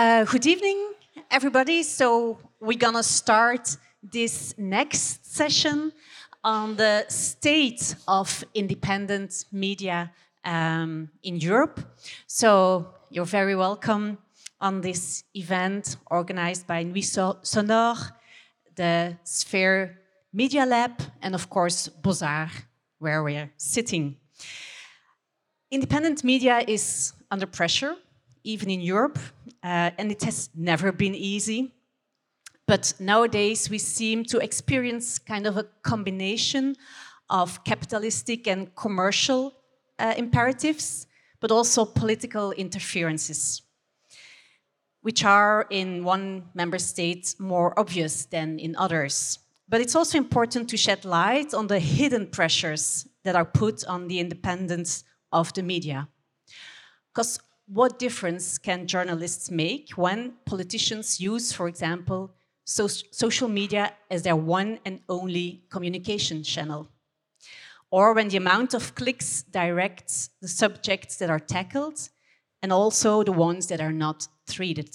Uh, good evening, everybody. So we're gonna start this next session on the state of independent media um, in Europe. So you're very welcome on this event organized by Nuits Sonores, the Sphera Media Lab, and of course Beaux-Arts, where we're sitting. Independent media is under pressure, even in Europe, uh, and it has never been easy. But nowadays, we seem to experience kind of a combination of capitalistic and commercial uh, imperatives, but also political interferences, which are in one member state more obvious than in others. But it's also important to shed light on the hidden pressures that are put on the independence of the media. Because what difference can journalists make when politicians use, for example, so social media as their one and only communication channel? Or when the amount of clicks directs the subjects that are tackled and also the ones that are not treated.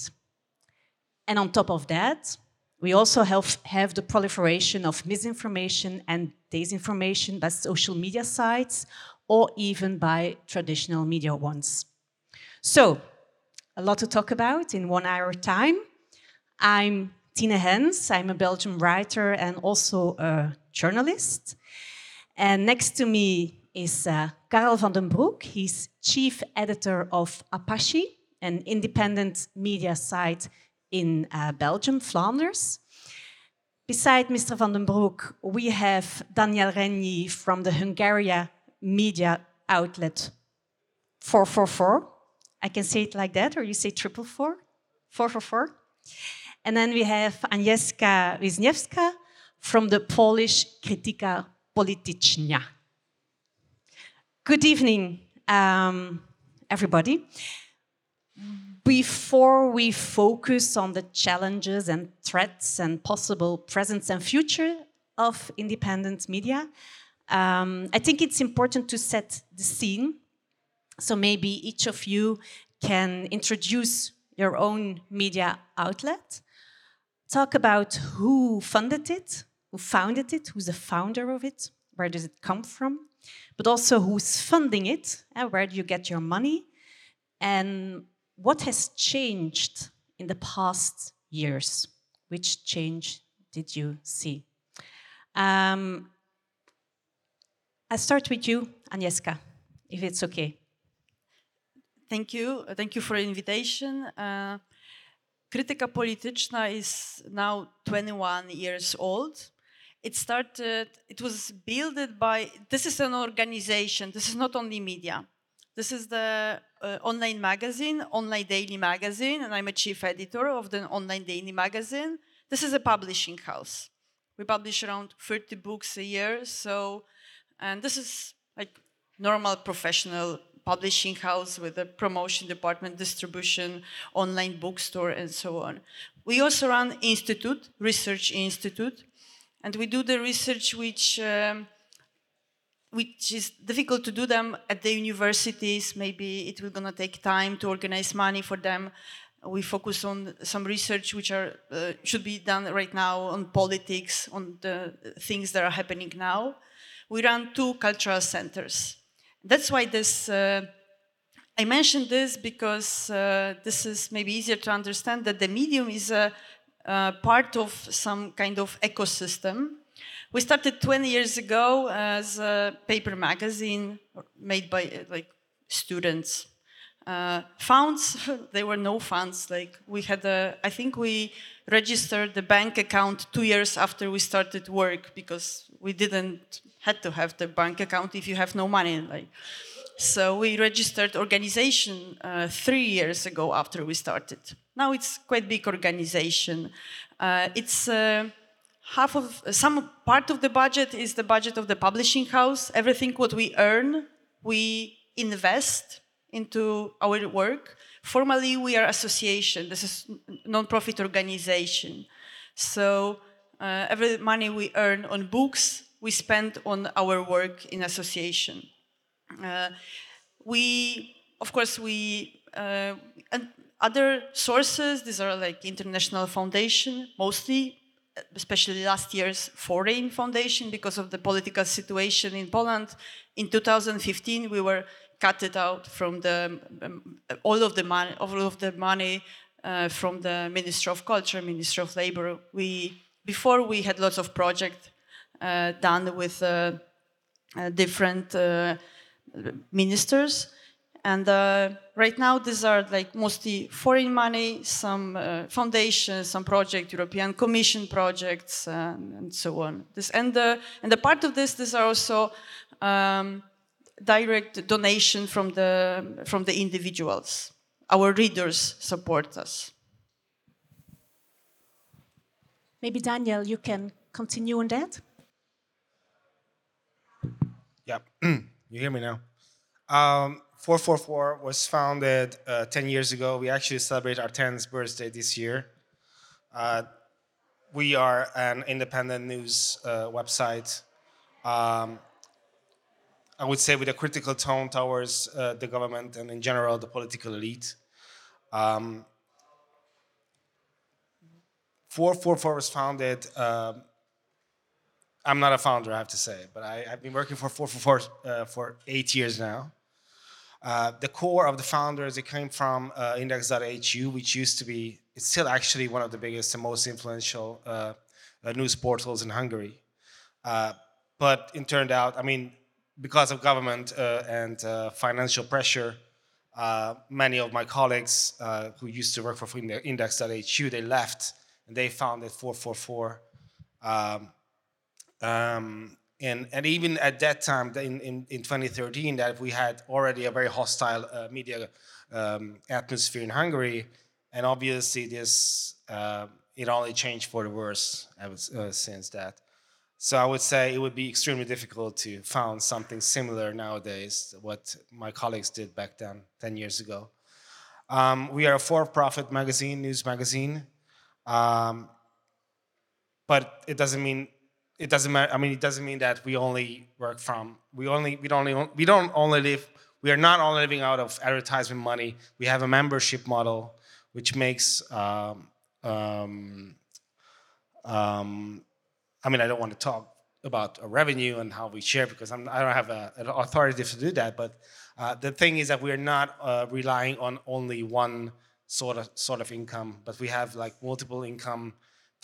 And on top of that, we also have, have the proliferation of misinformation and disinformation by social media sites or even by traditional media ones. So, a lot to talk about in one hour time. I'm Tine Hens, I'm a Belgian writer and also a journalist. And next to me is uh, Karel van den Broeck. He's chief editor of Apache, an independent media site in uh, Belgium, Flanders. Beside Mr. van den Broeck, we have Daniel Rényi from the Hungarian media outlet 444. I can say it like that, or you say triple four, four four four. And then we have Agnieszka Wiśniewska from the Polish Krytyka Polityczna. Good evening, um, everybody. Before we focus on the challenges and threats and possible presence and future of independent media, um, I think it's important to set the scene. So maybe each of you can introduce your own media outlet, talk about who funded it, who founded it, who's the founder of it, where does it come from, but also who's funding it, and where do you get your money, and what has changed in the past years? Which change did you see? Um, I'll start with you, Agnieszka, if it's okay. Thank you. Thank you for the invitation. Uh, Krytyka Polityczna is now 21 years old. It started, it was built by, this is an organization, this is not only media. This is the uh, online magazine, Online Daily Magazine, and I'm a chief editor of the Online Daily Magazine. This is a publishing house. We publish around 30 books a year, so and this is like normal professional publishing house with a promotion department, distribution, online bookstore, and so on. We also run institute, research institute, and we do the research which um, which is difficult to do them at the universities. Maybe it will gonna take time to organize money for them. We focus on some research which are uh, should be done right now on politics, on the things that are happening now we run two cultural centers. That's why this, uh, I mentioned this because uh, this is maybe easier to understand that the medium is a, a, part of some kind of ecosystem. We started 20 years ago as a paper magazine made by uh, like students. Uh, funds, there were no funds. Like we had a, I think we registered the bank account two years after we started work because we didn't had to have the bank account if you have no money. Like, so we registered organization uh, three years ago after we started. Now it's quite big organization. Uh, it's uh, half of some part of the budget is the budget of the publishing house. Everything what we earn, we invest into our work. Formally, we are association. This is non-profit organization. So uh, every money we earn on books we spend on our work in association. Uh, we, of course, we, uh, and other sources, these are like international foundation, mostly, especially last year's foreign foundation because of the political situation in Poland. In 2015, we were cut out from the um, all of the money, all of the money uh, from the Ministry of Culture, Ministry of Labor. We before we had lots of projects done with uh, uh different uh, ministers, and uh, right now these are like mostly foreign money, some foundations, some project, European Commission projects, and so on. This and the and the part of this, these are also. Um, direct donation from the from the individuals our readers support us. Maybe Daniel, you can continue on that. Yeah, you hear me now. Um, 444 was founded uh, 10 years ago. We actually celebrate our 10th birthday this year. Uh, we are an independent news uh, website. Um, I would say with a critical tone towards uh, the government and in general the political elite. Um, 444 was founded. Uh, I'm not a founder, I have to say, but I, have been working for 444 uh, for eight years now. Uh, the core of the founders, it came from uh, index.hu, which used to be, it's still actually one of the biggest and most influential uh, uh, news portals in Hungary. but it turned out, I mean, because of government uh, and uh, financial pressure, uh, many of my colleagues who used to work for Index.hu, they left and they founded 444. Um, um, and, and even at that time, in, in, in 2013, that we had already a very hostile uh, media um, atmosphere in Hungary, and obviously this uh, it only changed for the worse uh, since that. So I would say it would be extremely difficult to found something similar nowadays, what my colleagues did back then, 10 years ago. Um, we are a for-profit magazine, news magazine, um, but it doesn't mean it doesn't matter. I mean, it doesn't mean that we only work from we only we don't only we don't only live. We are not only living out of advertisement money. We have a membership model, which makes um, um, um I mean, I don't want to talk about a revenue and how we share because I'm, I do not have a, an authority to do that. But uh, the thing is that we're not uh, relying on only one sort of sort of income, but we have like multiple income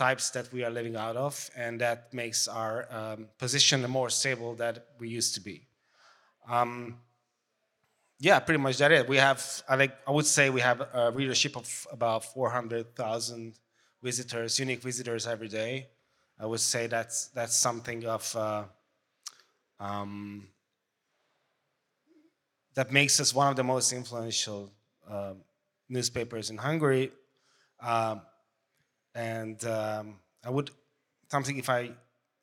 types that we are living out of, and that makes our um, position the more stable than we used to be. Um, yeah, pretty much that it. We have, I like, I would say we have a readership of about 400,000 visitors, unique visitors every day. I would say that's that's something of uh, um, that makes us one of the most influential uh, newspapers in Hungary. Um, and um, I would something, if I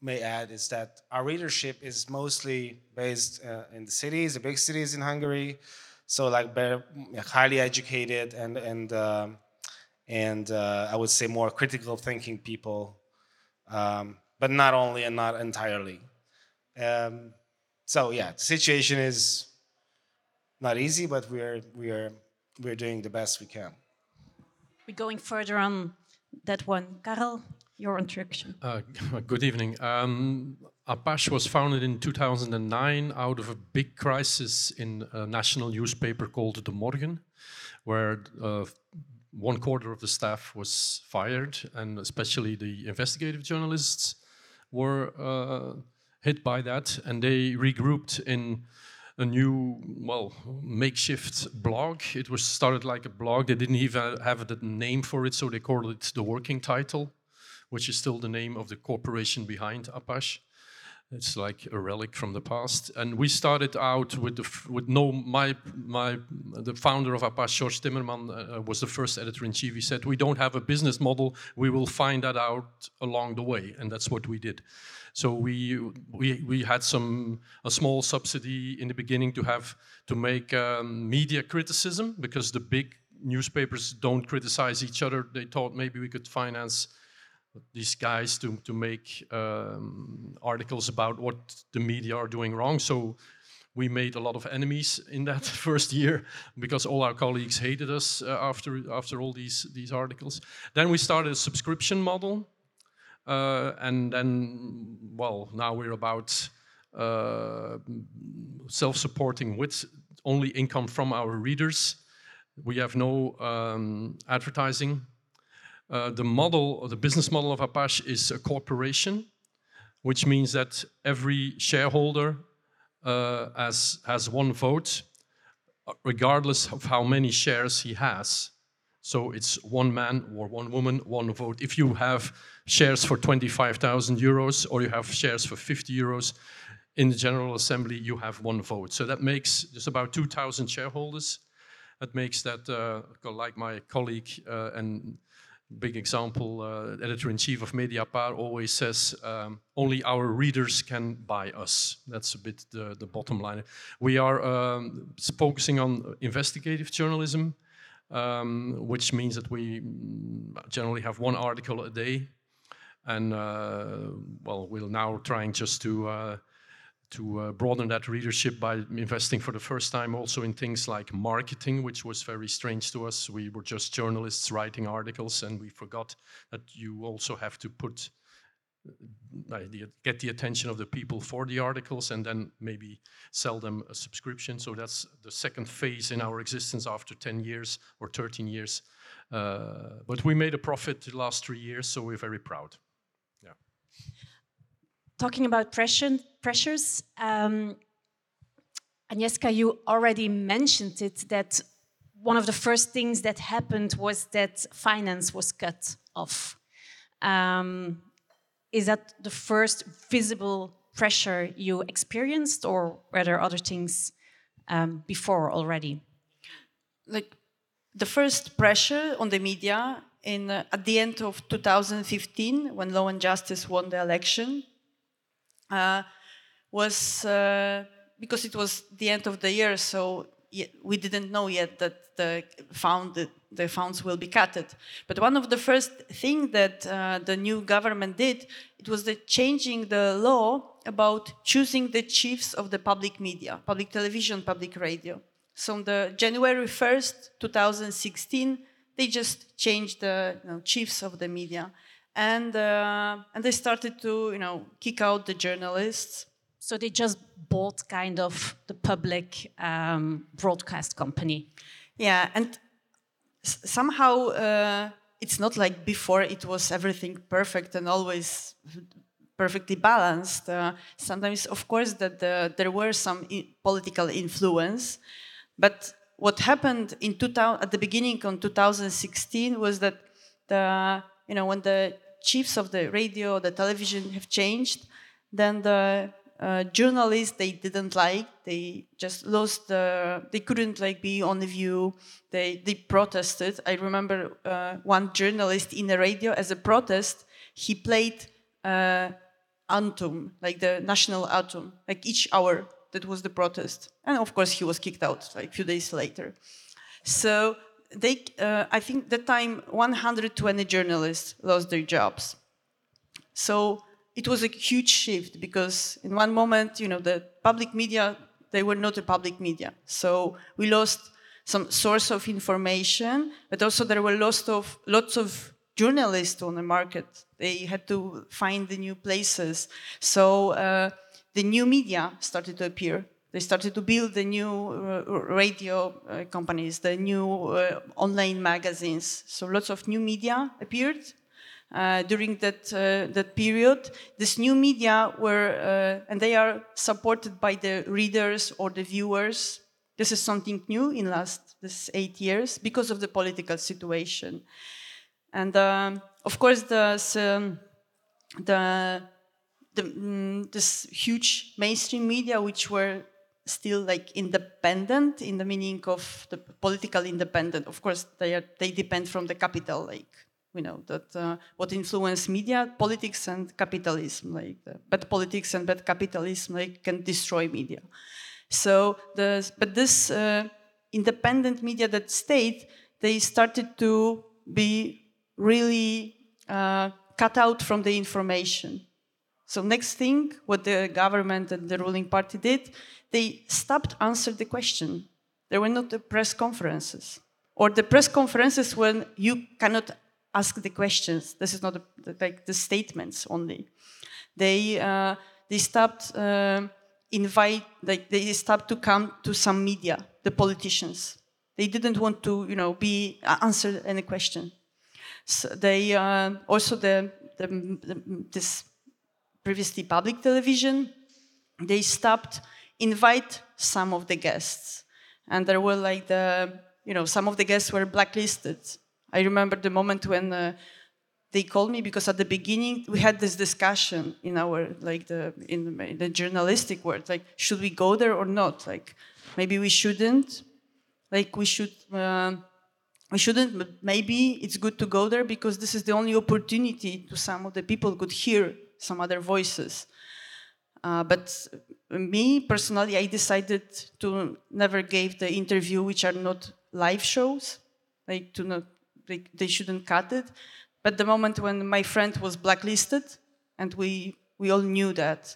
may add, is that our readership is mostly based uh, in the cities, the big cities in Hungary. So like better, highly educated and and um, and uh, I would say more critical thinking people um, but not only and not entirely. Um, so yeah, the situation is not easy, but we're we're we're doing the best we can. We're going further on that one, Karel. Your introduction. Uh, good evening. Um, Apache was founded in 2009 out of a big crisis in a national newspaper called De Morgen, where uh, one quarter of the staff was fired, and especially the investigative journalists were uh, hit by that, and they regrouped in a new, well, makeshift blog. It was started like a blog. They didn't even have the name for it, so they called it the working title, which is still the name of the corporation behind Apache. It's like a relic from the past. And we started out with the with no my my the founder of Apache, George Timmerman, uh, was the first editor in chief. He said, "We don't have a business model. We will find that out along the way," and that's what we did. So we we we had some a small subsidy in the beginning to have to make um, media criticism because the big newspapers don't criticize each other. They thought maybe we could finance these guys to, to make um, articles about what the media are doing wrong. So we made a lot of enemies in that first year because all our colleagues hated us uh, after after all these these articles. Then we started a subscription model, and then well now we're about uh, self-supporting with only income from our readers. We have no um, advertising. Uh, the model, the business model of Apache is a corporation, which means that every shareholder uh, has, has one vote, regardless of how many shares he has. So it's one man or one woman, one vote. If you have shares for 25,000 euros or you have shares for 50 euros, in the General Assembly you have one vote. So that makes just about 2,000 shareholders. That makes that, uh, like my colleague uh, and big example, uh, editor-in-chief of Mediapart always says, um, only our readers can buy us. That's a bit the, the bottom line. We are um, focusing on investigative journalism, um, which means that we generally have one article a day. And, uh, well, we're now trying just to uh, to uh, broaden that readership by investing for the first time also in things like marketing, which was very strange to us. We were just journalists writing articles, and we forgot that you also have to put get the attention of the people for the articles and then maybe sell them a subscription. So that's the second phase in our existence after 10 years or 13 years. Uh, but we made a profit the last three years, so we're very proud. Yeah talking about pressure, pressures, um, Agnieszka, you already mentioned it that one of the first things that happened was that finance was cut off. Um, is that the first visible pressure you experienced, or were there other things um, before already? Like the first pressure on the media in uh, at the end of 2015, when Law and Justice won the election, uh, was uh, because it was the end of the year, so we didn't know yet that the fund the funds will be cut. But one of the first things that uh, the new government did it was the changing the law about choosing the chiefs of the public media, public television, public radio. So on the January 1st, 2016, they just changed the you know, chiefs of the media and uh, and they started to you know kick out the journalists. So they just bought kind of the public um, broadcast company. Yeah, and somehow uh, it's not like before. It was everything perfect and always perfectly balanced. Uh, sometimes, of course, that the, there were some political influence, but what happened in 2000, at the beginning of 2016 was that the you know when the chiefs of the radio, the television have changed, then the uh, journalists they didn't like. They just lost the. They couldn't like be on the view. They they protested. I remember uh, one journalist in the radio as a protest. He played uh, anthem, like the national anthem, like each hour. That was the protest, and of course he was kicked out like a few days later. So they, uh, I think that time 120 journalists lost their jobs. So it was a huge shift because in one moment, you know, the public media, they were not a public media. So we lost some source of information, but also there were lots of, lots of journalists on the market. They had to find the new places. So uh, the new media started to appear. They started to build the new uh, radio uh, companies, the new uh, online magazines. So lots of new media appeared uh, during that uh, that period. This new media were, uh, and they are supported by the readers or the viewers. This is something new in last this eight years because of the political situation, and um, of course the um, the the, mm, this huge mainstream media, which were still like independent in the meaning of the political independent. Of course, they are, they depend from the capital, like you know that uh, what influence media, politics and capitalism, like the bad politics and bad capitalism, like can destroy media. So the but this uh, independent media that stayed, they started to be really uh, cut out from the information. So next thing, what the government and the ruling party did, they stopped answer the question. There were not the press conferences or the press conferences when you cannot ask the questions. This is not a, like the statements only. They uh, they stopped uh, invite like they stopped to come to some media, the politicians. They didn't want to you know be uh, answer any question. So they uh, also the, the, the this previously public television. They stopped invite some of the guests, and there were like the you know some of the guests were blacklisted. I remember the moment when uh, they called me because at the beginning we had this discussion in our like the in the, the journalistic world like should we go there or not? Like maybe we shouldn't. Like we should uh, we shouldn't but maybe it's good to go there because this is the only opportunity to some of the people could hear some other voices. Uh, but me personally i decided to never give the interview which are not live shows like to not they, they shouldn't cut it but the moment when my friend was blacklisted, and we, we all knew that,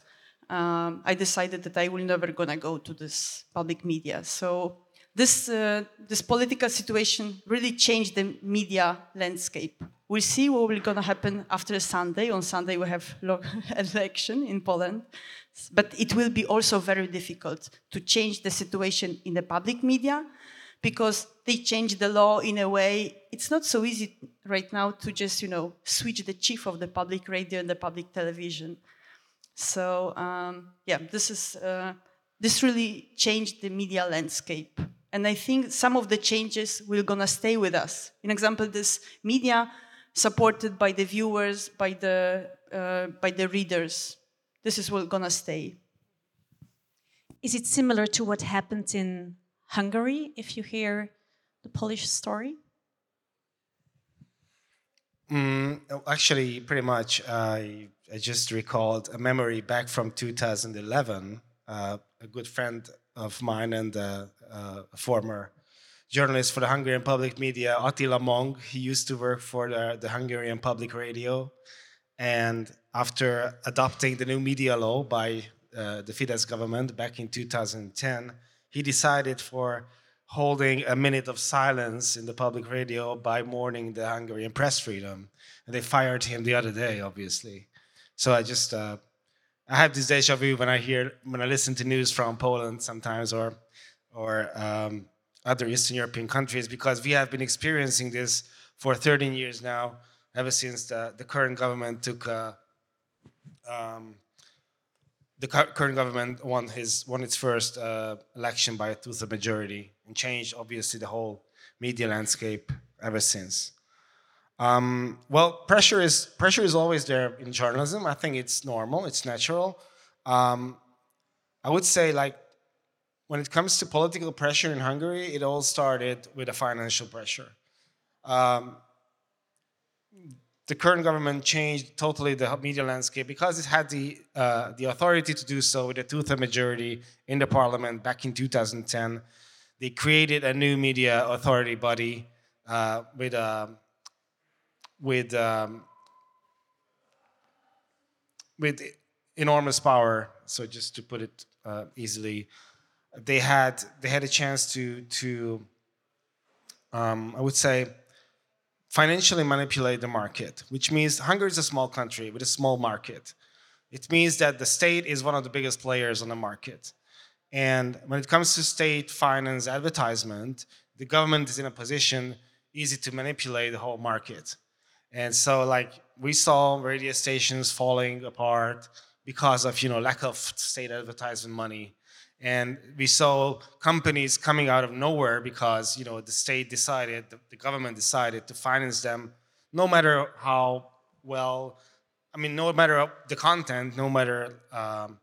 um, I decided that I will never gonna go to this public media. So this, uh, this political situation really changed the media landscape. We'll see what will gonna happen after Sunday. On Sunday we have election in Poland, but it will be also very difficult to change the situation in the public media because they changed the law in a way. It's not so easy right now to just you know switch the chief of the public radio and the public television. So um, yeah this is uh, this really changed the media landscape. And i think some of the changes will gonna stay with us. In example this media supported by the viewers by the uh, by the readers. This is what gonna stay. Is it similar to what happened in Hungary, if you hear the Polish story? Mm, actually, pretty much. I I just recalled a memory back from 2011. Uh, a good friend of mine and uh, uh, a former journalist for the Hungarian public media, Attila Mong, he used to work for the, the Hungarian public radio. And after adopting the new media law by uh, the Fidesz government back in 2010, he decided for holding a minute of silence in the public radio by mourning the Hungarian press freedom. And they fired him the other day, obviously. So I just, uh, I have this deja vu when I hear, when I listen to news from Poland sometimes or, or um, other Eastern European countries, because we have been experiencing this for 13 years now, ever since the, the current government took uh, um, the current government won his won its first uh, election by a two-third majority and changed obviously the whole media landscape ever since. Um, well, pressure is pressure is always there in journalism. I think it's normal, it's natural. Um, I would say like when it comes to political pressure in Hungary, it all started with a financial pressure. Um, the current government changed totally the media landscape because it had the uh, the authority to do so with a two-third majority in the parliament back in 2010. They created a new media authority body uh, with uh, with um, with enormous power. So just to put it uh, easily, they had they had a chance to to um, I would say financially manipulate the market, which means Hungary is a small country with a small market. It means that the state is one of the biggest players on the market. And when it comes to state finance advertisement, the government is in a position easy to manipulate the whole market. And so like we saw radio stations falling apart because of you know lack of state advertisement money and we saw companies coming out of nowhere because you know the state decided the, government decided to finance them no matter how well i mean no matter the content no matter um,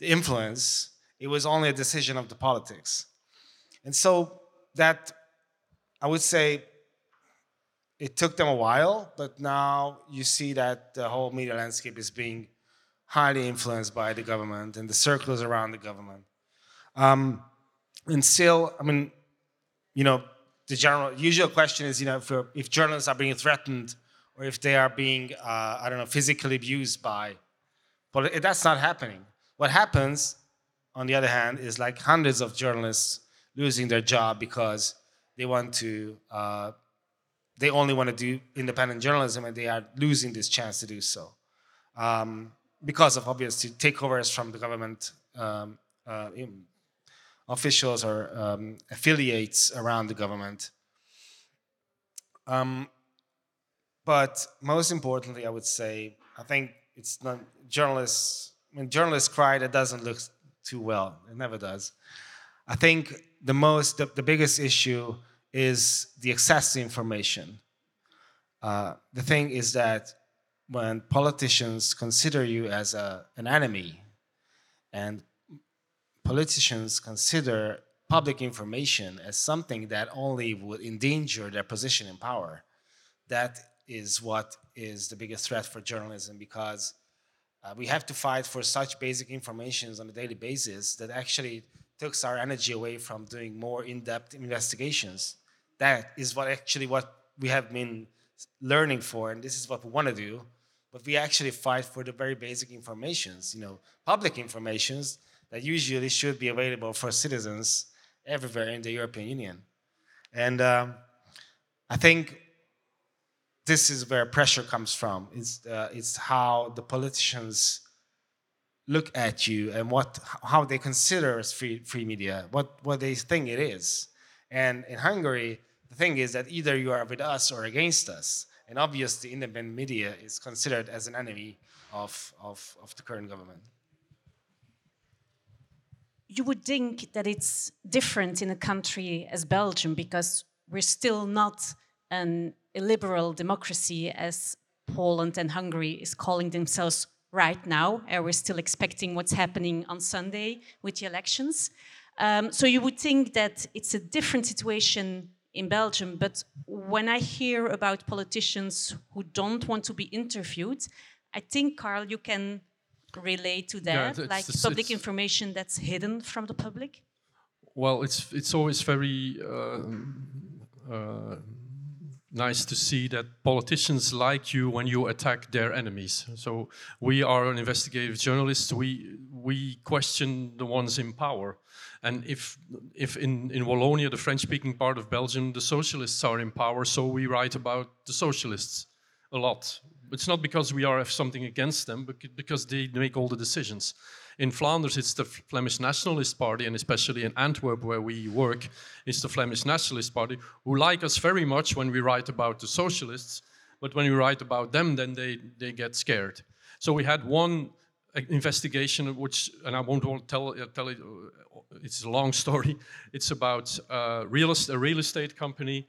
the influence it was only a decision of the politics and so that i would say it took them a while but now you see that the whole media landscape is being highly influenced by the government and the circles around the government um, and still, I mean, you know, the general usual question is, you know, if, if journalists are being threatened or if they are being, uh, I don't know, physically abused by But that's not happening. What happens, on the other hand, is like hundreds of journalists losing their job because they want to, uh, they only want to do independent journalism and they are losing this chance to do so. Um, because of obviously takeovers from the government um, uh, officials or um, affiliates around the government. Um, but most importantly, I would say, I think it's not journalists. When journalists cry, that doesn't look too well. It never does. I think the most, the, the biggest issue is the access to information. Uh, the thing is that when politicians consider you as a, an enemy and politicians consider public information as something that only would endanger their position in power, that is what is the biggest threat for journalism because uh, we have to fight for such basic informations on a daily basis that actually takes our energy away from doing more in-depth investigations. That is what actually what we have been learning for, and this is what we want to do. But we actually fight for the very basic informations, you know, public informations that usually should be available for citizens everywhere in the European Union. And um, I think this is where pressure comes from. It's, uh, it's how the politicians look at you and what, how they consider free, free media, what, what they think it is. And in Hungary, the thing is that either you are with us or against us. And obviously, independent media is considered as an enemy of, of, of the current government. You would think that it's different in a country as Belgium because we're still not an illiberal democracy as Poland and Hungary is calling themselves right now. And we're still expecting what's happening on Sunday with the elections. Um, so you would think that it's a different situation in Belgium. But when I hear about politicians who don't want to be interviewed, I think, Karl, you can relate to that, yeah, like public information that's hidden from the public. Well, it's it's always very uh, uh, nice to see that politicians like you when you attack their enemies. So we are an investigative journalist. We we question the ones in power. And if if in, in Wallonia, the French-speaking part of Belgium, the socialists are in power, so we write about the socialists a lot. It's not because we are have something against them, but because they make all the decisions. In Flanders, it's the Flemish Nationalist Party, and especially in Antwerp, where we work, it's the Flemish Nationalist Party, who like us very much when we write about the socialists, but when we write about them, then they, they get scared. So we had one uh, investigation, which, and I won't tell, uh, tell it, uh, it's a long story. It's about uh, real, a real estate company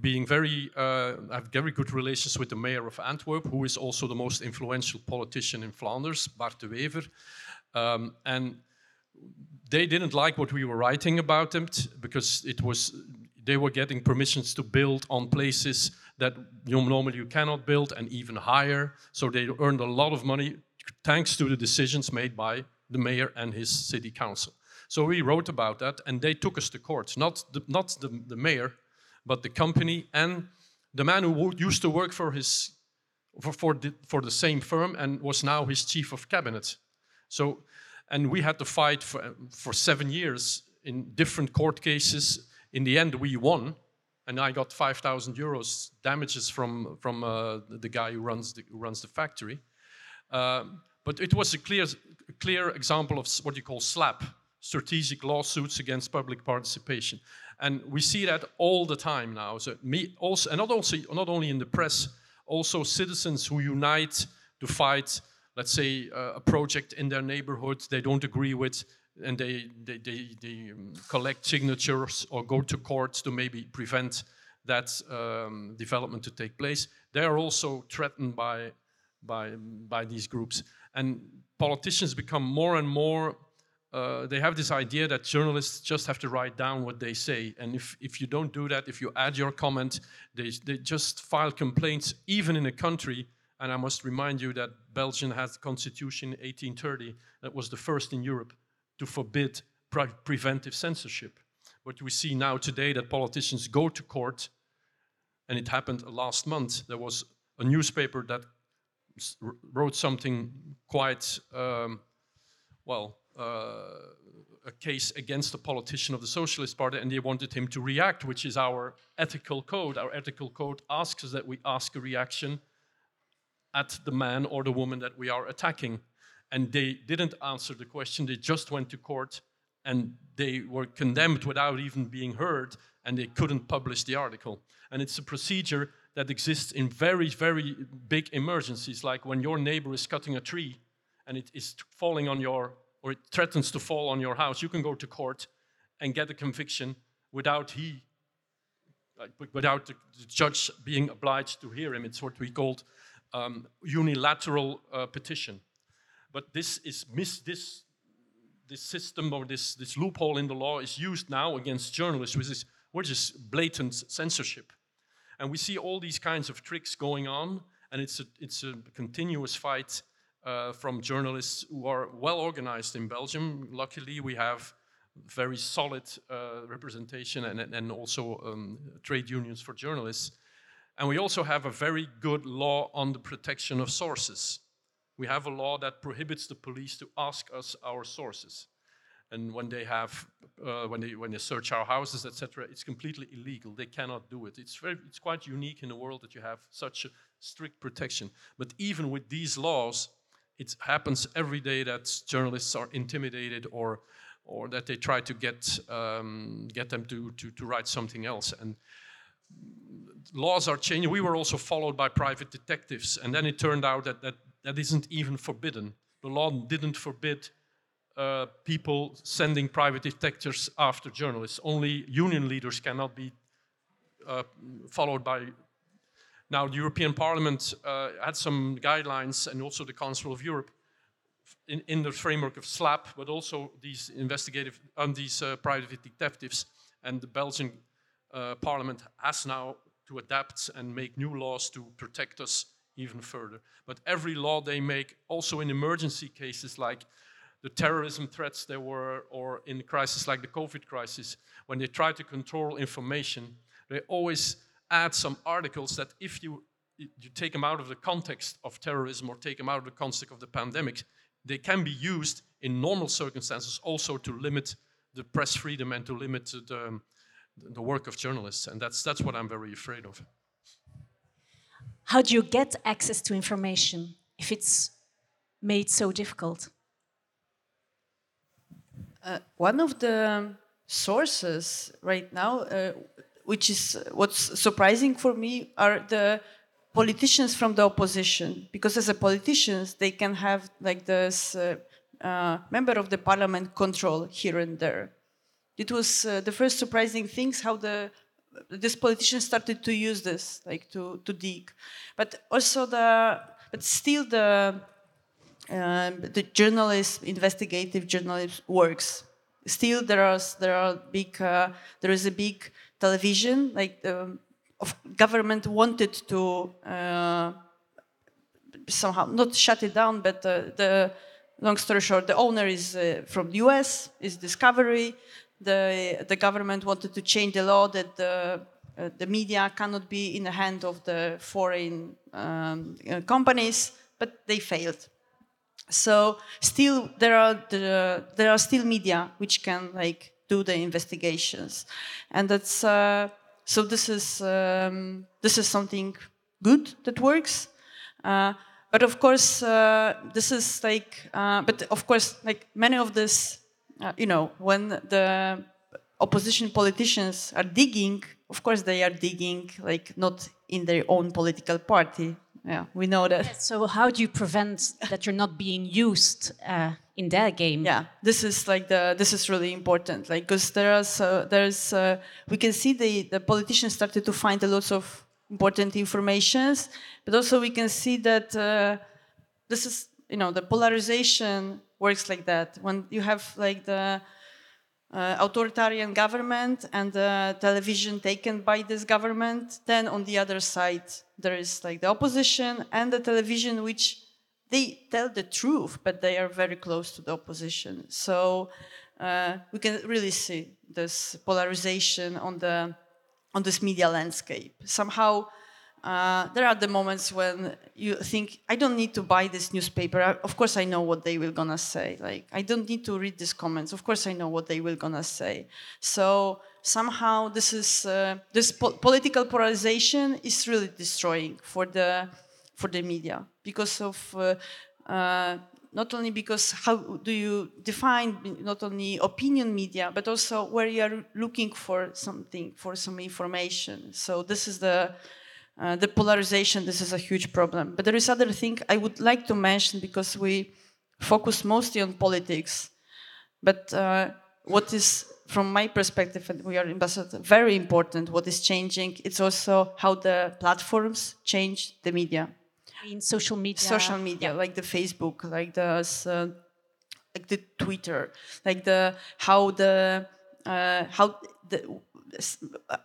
being very, uh, have very good relations with the mayor of Antwerp, who is also the most influential politician in Flanders, Bart de Wever. Um, and they didn't like what we were writing about them because it was they were getting permissions to build on places that normally you cannot build and even higher. So they earned a lot of money thanks to the decisions made by the mayor and his city council. So we wrote about that, and they took us to court. Not the, not the, the mayor, but the company and the man who used to work for his for, for the, for the same firm and was now his chief of cabinet. So, and we had to fight for, for seven years in different court cases. In the end, we won, and I got 5,000 euros damages from, from uh, the guy who runs the, who runs the factory. Um, but it was a clear, clear example of what you call SLAPP, strategic lawsuits against public participation. And we see that all the time now. So me also, and not also not only in the press, also citizens who unite to fight let's say, a project in their neighborhood they don't agree with, and they, they, they, they um, collect signatures or go to court to maybe prevent that um, development to take place. They are also threatened by, by, by these groups. And politicians become more and more, uh, they have this idea that journalists just have to write down what they say. And if, if you don't do that, if you add your comment, they, they just file complaints, even in a country and I must remind you that Belgium has constitution in 1830 that was the first in Europe to forbid pre preventive censorship. But we see now today that politicians go to court, and it happened last month. There was a newspaper that wrote something quite um, well. Uh, a case against a politician of the Socialist Party and they wanted him to react, which is our ethical code. Our ethical code asks us that we ask a reaction at the man or the woman that we are attacking. And they didn't answer the question, they just went to court and they were condemned without even being heard and they couldn't publish the article. And it's a procedure that exists in very, very big emergencies, like when your neighbor is cutting a tree and it is falling on your or it threatens to fall on your house, you can go to court and get a conviction without he, without the, judge being obliged to hear him. It's what we called um, unilateral uh, petition. But this is mis- this this system or this this loophole in the law is used now against journalists, which is which is blatant censorship. And we see all these kinds of tricks going on, and it's a, it's a continuous fight uh, from journalists who are well organized in Belgium. Luckily, we have very solid uh, representation and, and also um, trade unions for journalists. And we also have a very good law on the protection of sources. We have a law that prohibits the police to ask us our sources. And when they have, uh, when they when they search our houses, etc., it's completely illegal. They cannot do it. It's very, it's quite unique in the world that you have such a strict protection. But even with these laws, it happens every day that journalists are intimidated or or that they try to get um, get them to, to to write something else and laws are changing we were also followed by private detectives and then it turned out that that, that isn't even forbidden the law didn't forbid uh, people sending private detectives after journalists only union leaders cannot be uh, followed by now, the European Parliament uh, had some guidelines, and also the Council of Europe, in, in the framework of SLAPP, but also these investigative and uh, these uh, private detectives. And the Belgian uh, Parliament has now to adapt and make new laws to protect us even further. But every law they make, also in emergency cases like the terrorism threats there were, or in crisis like the COVID crisis, when they try to control information, they always add some articles that if you, you take them out of the context of terrorism or take them out of the context of the pandemic, they can be used in normal circumstances also to limit the press freedom and to limit the, the work of journalists. And that's, that's what I'm very afraid of. How do you get access to information if it's made so difficult? Uh, one of the sources right now uh, which is what's surprising for me, are the politicians from the opposition. Because as a politicians, they can have like this uh, uh, member of the parliament control here and there. It was uh, the first surprising things how the this politician started to use this, like to to dig, but also the but still the um, the journalist, investigative journalist works. Still, there are there are big uh, there is a big television, like the of government wanted to uh, somehow not shut it down, but uh, the long story short, the owner is uh, from the U.S. is Discovery. The the government wanted to change the law that the uh, the media cannot be in the hand of the foreign um, uh, companies, but they failed. So still there are the, there are still media which can like do the investigations, and that's uh, so. This is um, this is something good that works. Uh, but of course, uh, this is like. Uh, but of course, like many of this, uh, you know, when the opposition politicians are digging, of course they are digging like not in their own political party. Yeah, we know that. so how do you prevent that you're not being used uh, in their game. Yeah, this is like the this is really important. Like because there's uh, there's uh, we can see the the politicians started to find a lot of important informations, but also we can see that uh, this is you know the polarization works like that when you have like the uh, authoritarian government and the television taken by this government then on the other side there is like the opposition and the television which they tell the truth, but they are very close to the opposition. So uh, we can really see this polarization on the on this media landscape. Somehow, uh, there are the moments when you think, I don't need to buy this newspaper. I, of course, I know what they will gonna say. Like, I don't need to read these comments. Of course, I know what they will gonna say. So somehow, this is uh, this po political polarization is really destroying for the for the media because of uh, uh, not only because how do you define not only opinion media but also where you are looking for something for some information so this is the uh, the polarization this is a huge problem but there is other thing i would like to mention because we focus mostly on politics but uh, what is from my perspective and we are ambassador very important what is changing it's also how the platforms change the media in social media. Social media, yeah. like the Facebook, like the uh, like the Twitter, like the how the uh, how the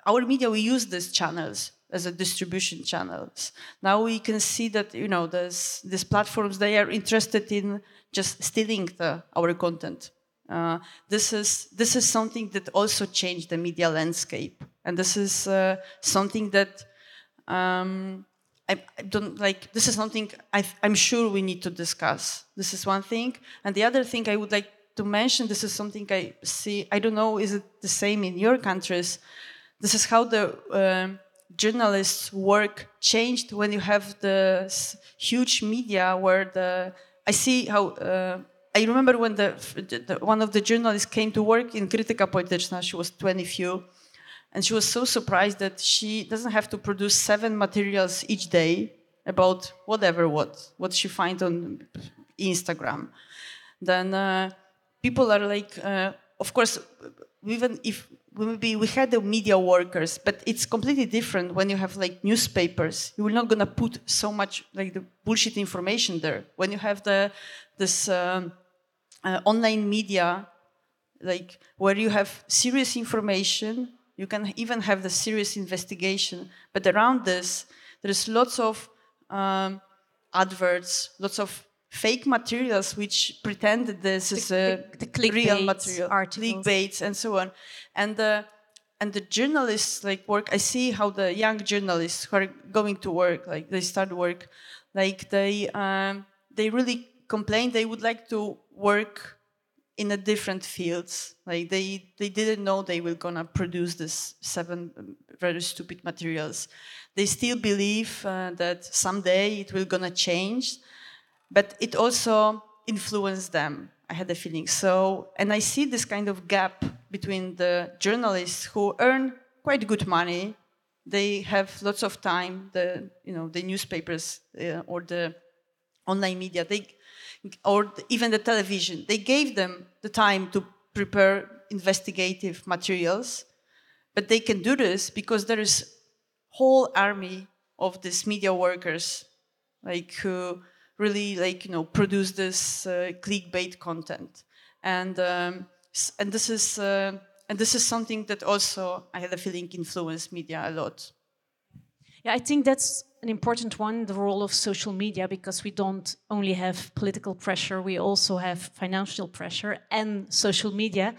our media we use these channels as a distribution channels. Now we can see that you know this these platforms they are interested in just stealing the, our content. Uh, this is this is something that also changed the media landscape, and this is uh, something that um, I, I don't like this is something I, am sure we need to discuss. This is one thing, and the other thing I would like to mention. This is something I see. I don't know. Is it the same in your countries? This is how the uh, journalists' work changed when you have the huge media where the I see how. Uh, I remember when the, the, one of the journalists came to work in Krytyka Polityczna. She was 20 few and she was so surprised that she doesn't have to produce seven materials each day about whatever what what she finds on Instagram. Then uh, people are like, uh, of course, even if maybe we had the media workers, but it's completely different when you have like newspapers. You're not gonna put so much like the bullshit information there. When you have the this um, uh, online media, like where you have serious information you can even have the serious investigation. But around this, there's lots of um, adverts, lots of fake materials which pretend that this the, is a the, the real material, articles. clickbaits and so on. And the and the journalists like work. I see how the young journalists who are going to work, like they start work, like they um, they really complain they would like to work in a different fields. Like they, they didn't know they were gonna produce this seven very stupid materials. They still believe uh, that someday it will gonna change, but it also influenced them. I had a feeling so, and I see this kind of gap between the journalists who earn quite good money. They have lots of time. The you know the newspapers uh, or the online media. They or even the television. They gave them the time to prepare investigative materials, but they can do this because there is whole army of these media workers, like who really like you know produce this uh, clickbait content, and um, and this is uh, and this is something that also I had a feeling influenced media a lot. Yeah, I think that's an important one, the role of social media, because we don't only have political pressure, we also have financial pressure and social media.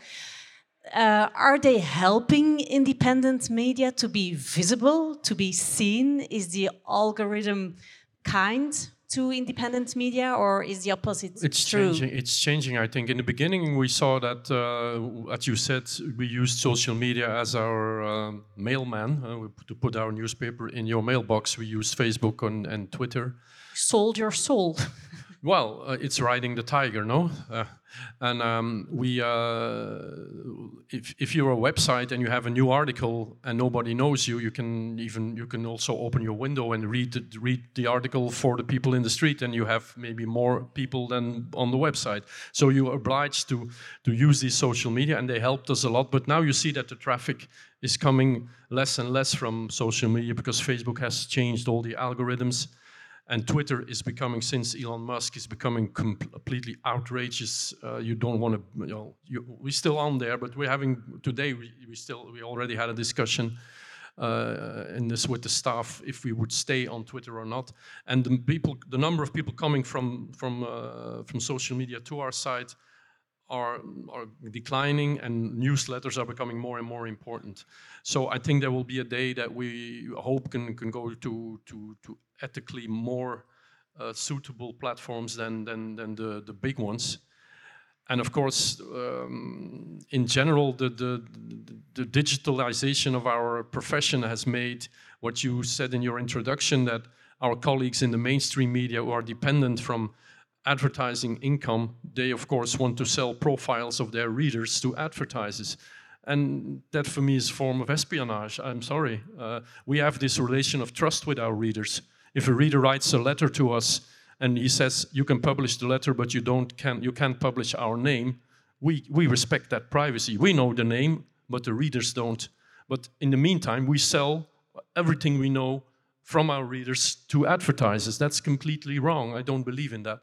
Uh, are they helping independent media to be visible, to be seen? Is the algorithm kind? To independent media, or is the opposite it's true? changing. It's changing. I think in the beginning we saw that, uh, as you said, we used social media as our um, mailman uh, to put our newspaper in your mailbox. We used Facebook and, and Twitter. Sold your soul. Well, uh, it's riding the tiger, no? Uh, and um, we, uh, if, if you're a website and you have a new article and nobody knows you, you can even you can also open your window and read the, read the article for the people in the street, and you have maybe more people than on the website. So you're obliged to to use these social media, and they helped us a lot. But now you see that the traffic is coming less and less from social media because Facebook has changed all the algorithms and Twitter is becoming, since Elon Musk is becoming completely outrageous. Uh, you don't want to, you know, you, we're still on there, but we're having today. We, we still we already had a discussion uh, in this with the staff if we would stay on Twitter or not. And the people, the number of people coming from from uh, from social media to our site are, are declining and newsletters are becoming more and more important. So I think there will be a day that we hope can, can go to, to, to ethically more uh, suitable platforms than, than, than the, the big ones. And of course, um, in general, the, the, the digitalization of our profession has made what you said in your introduction that our colleagues in the mainstream media who are dependent from advertising income, they of course want to sell profiles of their readers to advertisers. And that for me is a form of espionage. I'm sorry. Uh, we have this relation of trust with our readers. If a reader writes a letter to us and he says, you can publish the letter, but you, don't, can, you can't publish our name, we, we respect that privacy. We know the name, but the readers don't. But in the meantime, we sell everything we know from our readers to advertisers. That's completely wrong. I don't believe in that.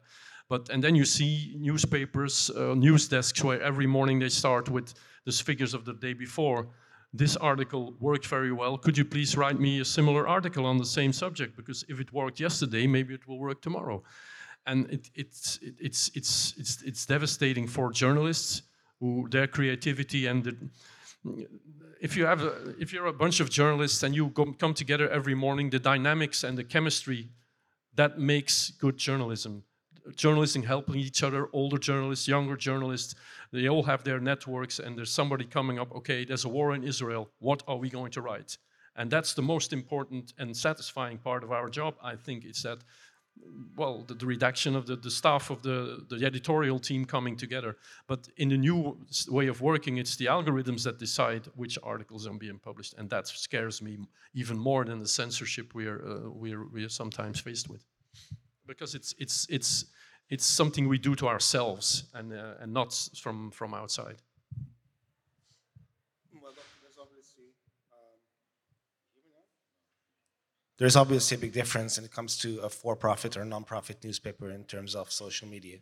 But and then you see newspapers, uh, news desks where every morning they start with the figures of the day before. This article worked very well. Could you please write me a similar article on the same subject? Because if it worked yesterday, maybe it will work tomorrow. And it, it's, it, it's, it's, it's, it's devastating for journalists who their creativity and the, if you have a, if you're a bunch of journalists and you go, come together every morning, the dynamics and the chemistry that makes good journalism journalists helping each other, older journalists, younger journalists. They all have their networks, and there's somebody coming up. Okay, there's a war in Israel. What are we going to write? And that's the most important and satisfying part of our job. I think is that, well, the, the redaction of the, the staff of the, the editorial team coming together. But in the new way of working, it's the algorithms that decide which articles are being published, and that scares me even more than the censorship we are uh, we are, we are sometimes faced with because it's it's it's it's something we do to ourselves and uh, and not from from outside. There's obviously um, there's obviously a big difference when it comes to a for-profit or non-profit newspaper in terms of social media.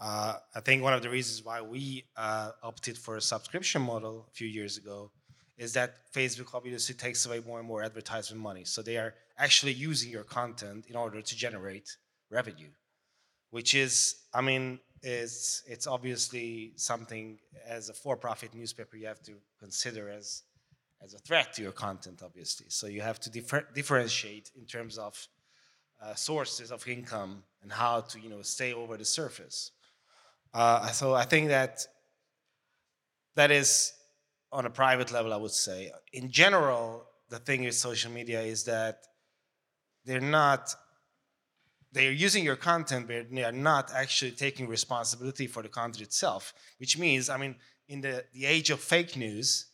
Uh, I think one of the reasons why we uh, opted for a subscription model a few years ago is that Facebook obviously takes away more and more advertisement money. So they are actually using your content in order to generate revenue, which is, I mean, is it's obviously something as a for-profit newspaper you have to consider as as a threat to your content, obviously. So you have to differ differentiate in terms of uh, sources of income and how to you know stay over the surface. Uh, so I think that that is on a private level, I would say. In general, the thing with social media is that they're not they're using your content but they are not actually taking responsibility for the content itself which means i mean in the, the age of fake news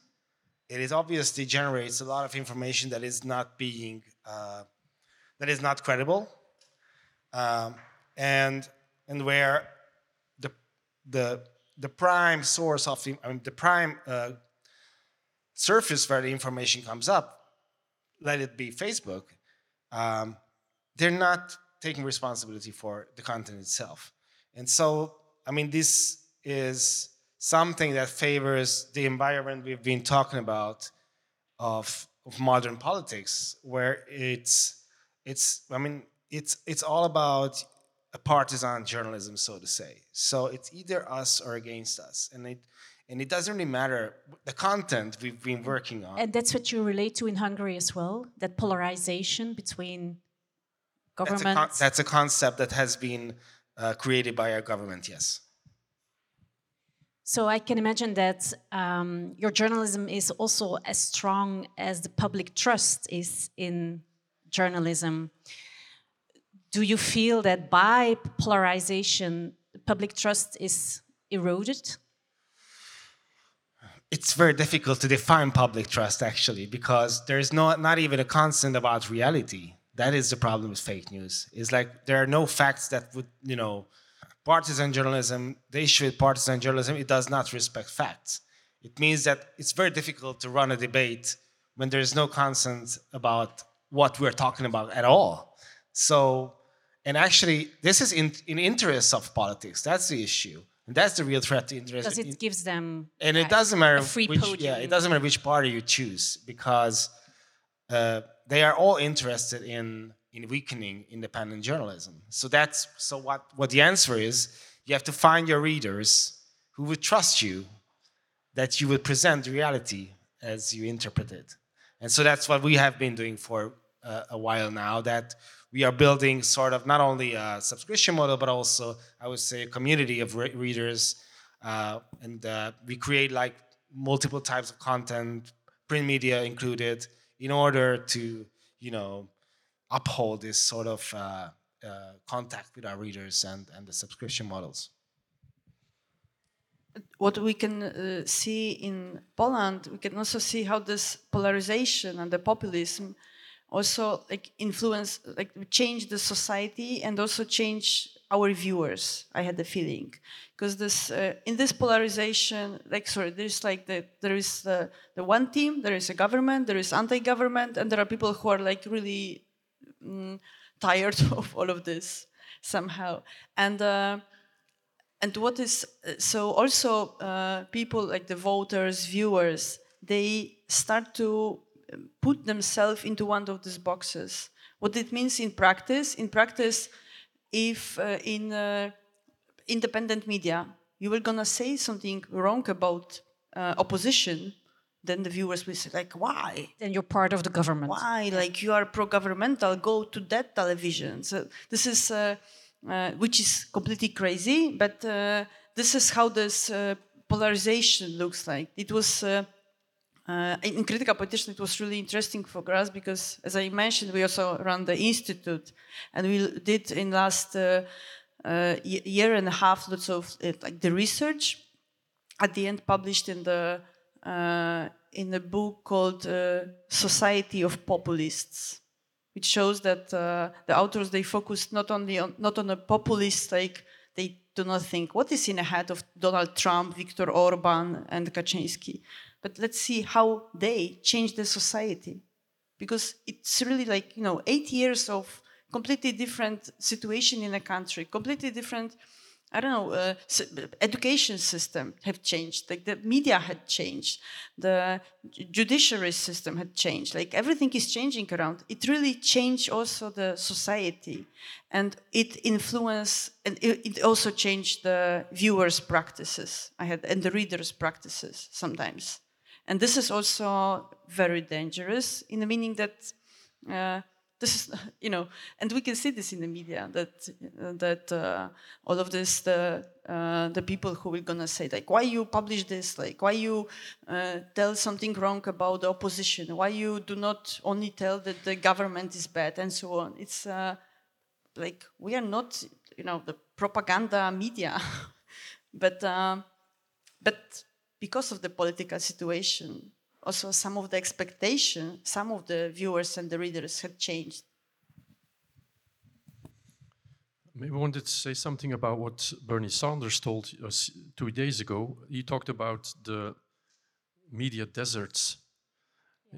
it is obviously generates a lot of information that is not being uh, that is not credible. Um, and and where the the the prime source of the, I mean, the prime uh, surface where the information comes up let it be facebook um, they're not taking responsibility for the content itself. And so, I mean, this is something that favors the environment we've been talking about of, of modern politics, where it's, it's, I mean, it's, it's all about a partisan journalism, so to say. So it's either us or against us. And it, and it doesn't really matter the content we've been working on. And that's what you relate to in Hungary as well, that polarization between government. That's a, con- that's a concept that has been uh, created by our government, yes. So I can imagine that um, your journalism is also as strong as the public trust is in journalism. Do you feel that by polarization, public trust is eroded? It's very difficult to define public trust actually because there is no, not even a constant about reality. That is the problem with fake news. Is like there are no facts that would you know partisan journalism the issue with partisan journalism it does not respect facts. It means that it's very difficult to run a debate when there is no consent about what we're talking about at all. So and actually this is in, in interest of politics. That's the issue and that's the real threat to interest. Because it gives them and it doesn't matter which podium. yeah it doesn't matter which party you choose because uh, they are all interested in in weakening independent journalism. So that's so what what the answer is. You have to find your readers who would trust you that you would present reality as you interpret it. And so that's what we have been doing for uh, a while now, that we are building sort of not only a subscription model, but also, I would say, a community of re readers. Uh, and uh, we create like multiple types of content, print media included, in order to, you know, uphold this sort of uh, uh, contact with our readers and, and the subscription models what we can uh, see in Poland, we can also see how this polarization and the populism also like influence, like change the society and also change our viewers. I had the feeling because this uh, in this polarization, like sorry, there's like the there is the the one team, there is a government, there is anti-government, and there are people who are like really mm, tired of all of this somehow and. Uh, and what is so also uh, people like the voters viewers they start to put themselves into one of these boxes. What it means in practice in practice if uh, in uh, independent media you were gonna say something wrong about uh, opposition then the viewers will say like why? Then you're part of the government. Why? Like you are pro-governmental go to that television. So this is uh, uh, which is completely crazy, but uh, this is how this uh, polarization looks like. It was uh, uh, in Krytyka Polityczna, it was really interesting for us because, as I mentioned, we also run the institute, and we did in last uh, year and a half lots of like the research. At the end, published in the in a book called "Society of Populists." which shows that uh, the authors they focus not only on not on a populist like they do not think what is in the head of Donald Trump, Viktor Orban, and Kaczynski, but let's see how they change the society, because it's really like you know eight years of completely different situation in a country, completely different I don't know, uh, education system have changed, like the media had changed, the judiciary system had changed, like everything is changing around. It really changed also the society. And it influenced, and it also changed the viewers' practices. I had and the readers' practices sometimes. And this is also very dangerous in the meaning that uh, this is you know and we can see this in the media that uh, that uh, all of this the uh, the people who are gonna say like why you publish this? Like why you uh, tell something wrong about the opposition? Why you do not only tell that the government is bad? And so on. It's uh, like we are not you know the propaganda media but but because of the political situation also some of the expectation, some of the viewers and the readers had changed. Maybe I wanted to say something about what Bernie Sanders told us two days ago. He talked about the media deserts.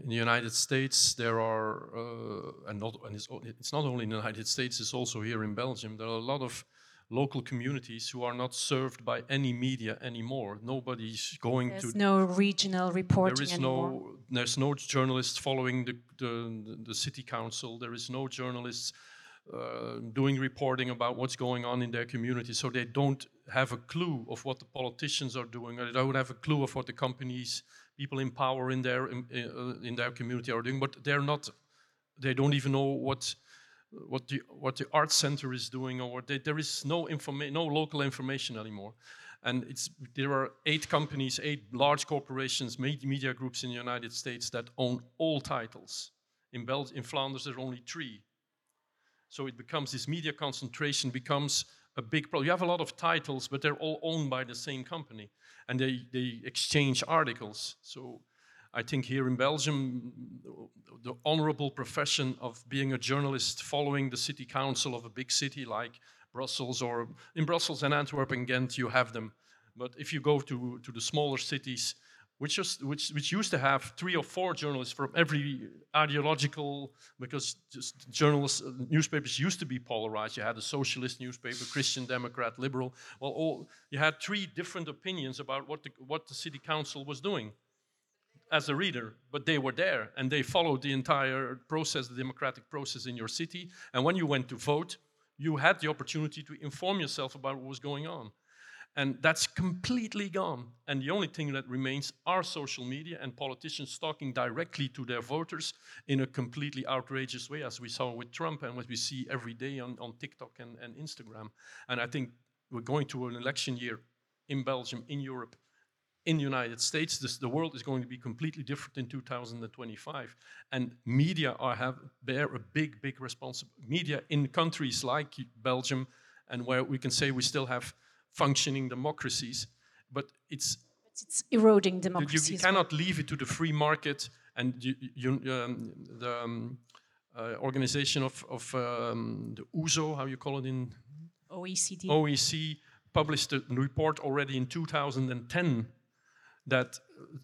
In the United States, there are, uh, and, not, and it's, it's, not only in the United States, it's also here in Belgium, there are a lot of local communities who are not served by any media anymore. Nobody's going there's to. There's no regional reporting there is anymore. No, there's no journalists following the, the, the city council. There is no journalists uh, doing reporting about what's going on in their community. So they don't have a clue of what the politicians are doing, or they don't have a clue of what the companies, people in power in their in, uh, in their community are doing. But they're not. They don't even know what what the what the art center is doing or what they, there is no information no local information anymore. And it's there are eight companies eight large corporations media groups in the united states that own all titles. In Belgium in flanders there are only three. So it becomes this media concentration becomes a big problem you have a lot of titles but they're all owned by the same company. And they they exchange articles. So I think here in Belgium, the honorable profession of being a journalist following the city council of a big city like Brussels or in Brussels and Antwerp and Ghent, you have them. But if you go to, to the smaller cities, which, just, which, which used to have three or four journalists from every ideological, because just journalists, newspapers used to be polarized. You had a socialist newspaper, Christian Democrat, liberal. Well, all, you had three different opinions about what the, what the city council was doing as a reader, but they were there and they followed the entire process, the democratic process in your city. And when you went to vote, you had the opportunity to inform yourself about what was going on. And that's completely gone. And the only thing that remains are social media and politicians talking directly to their voters in a completely outrageous way, as we saw with Trump and what we see every day on, on TikTok and, and Instagram. And I think we're going to an election year in Belgium, in Europe, in the United States. This, the world is going to be completely different in 2025. And media are have, bear a big, big responsibility. Media in countries like Belgium and where we can say we still have functioning democracies, but it's it's eroding you, democracy. you well. cannot leave it to the free market and you, you, um, the um, uh, organization of, of um, the USO, how you call it in OECD. OEC, published a report already in 2010 that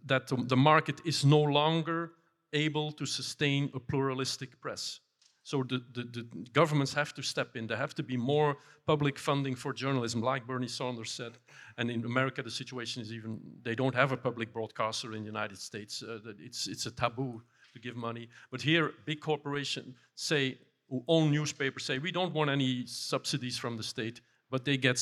that the- market is no longer able to sustain a pluralistic press. So the, the, the governments have to step in. There have to be more public funding for journalism, like Bernie Sanders said. And in America, the situation is even, they don't have a public broadcaster in the United States. Uh, it's, it's a taboo to give money. But here, big corporations say, who own newspapers say, we don't want any subsidies from the state, but they get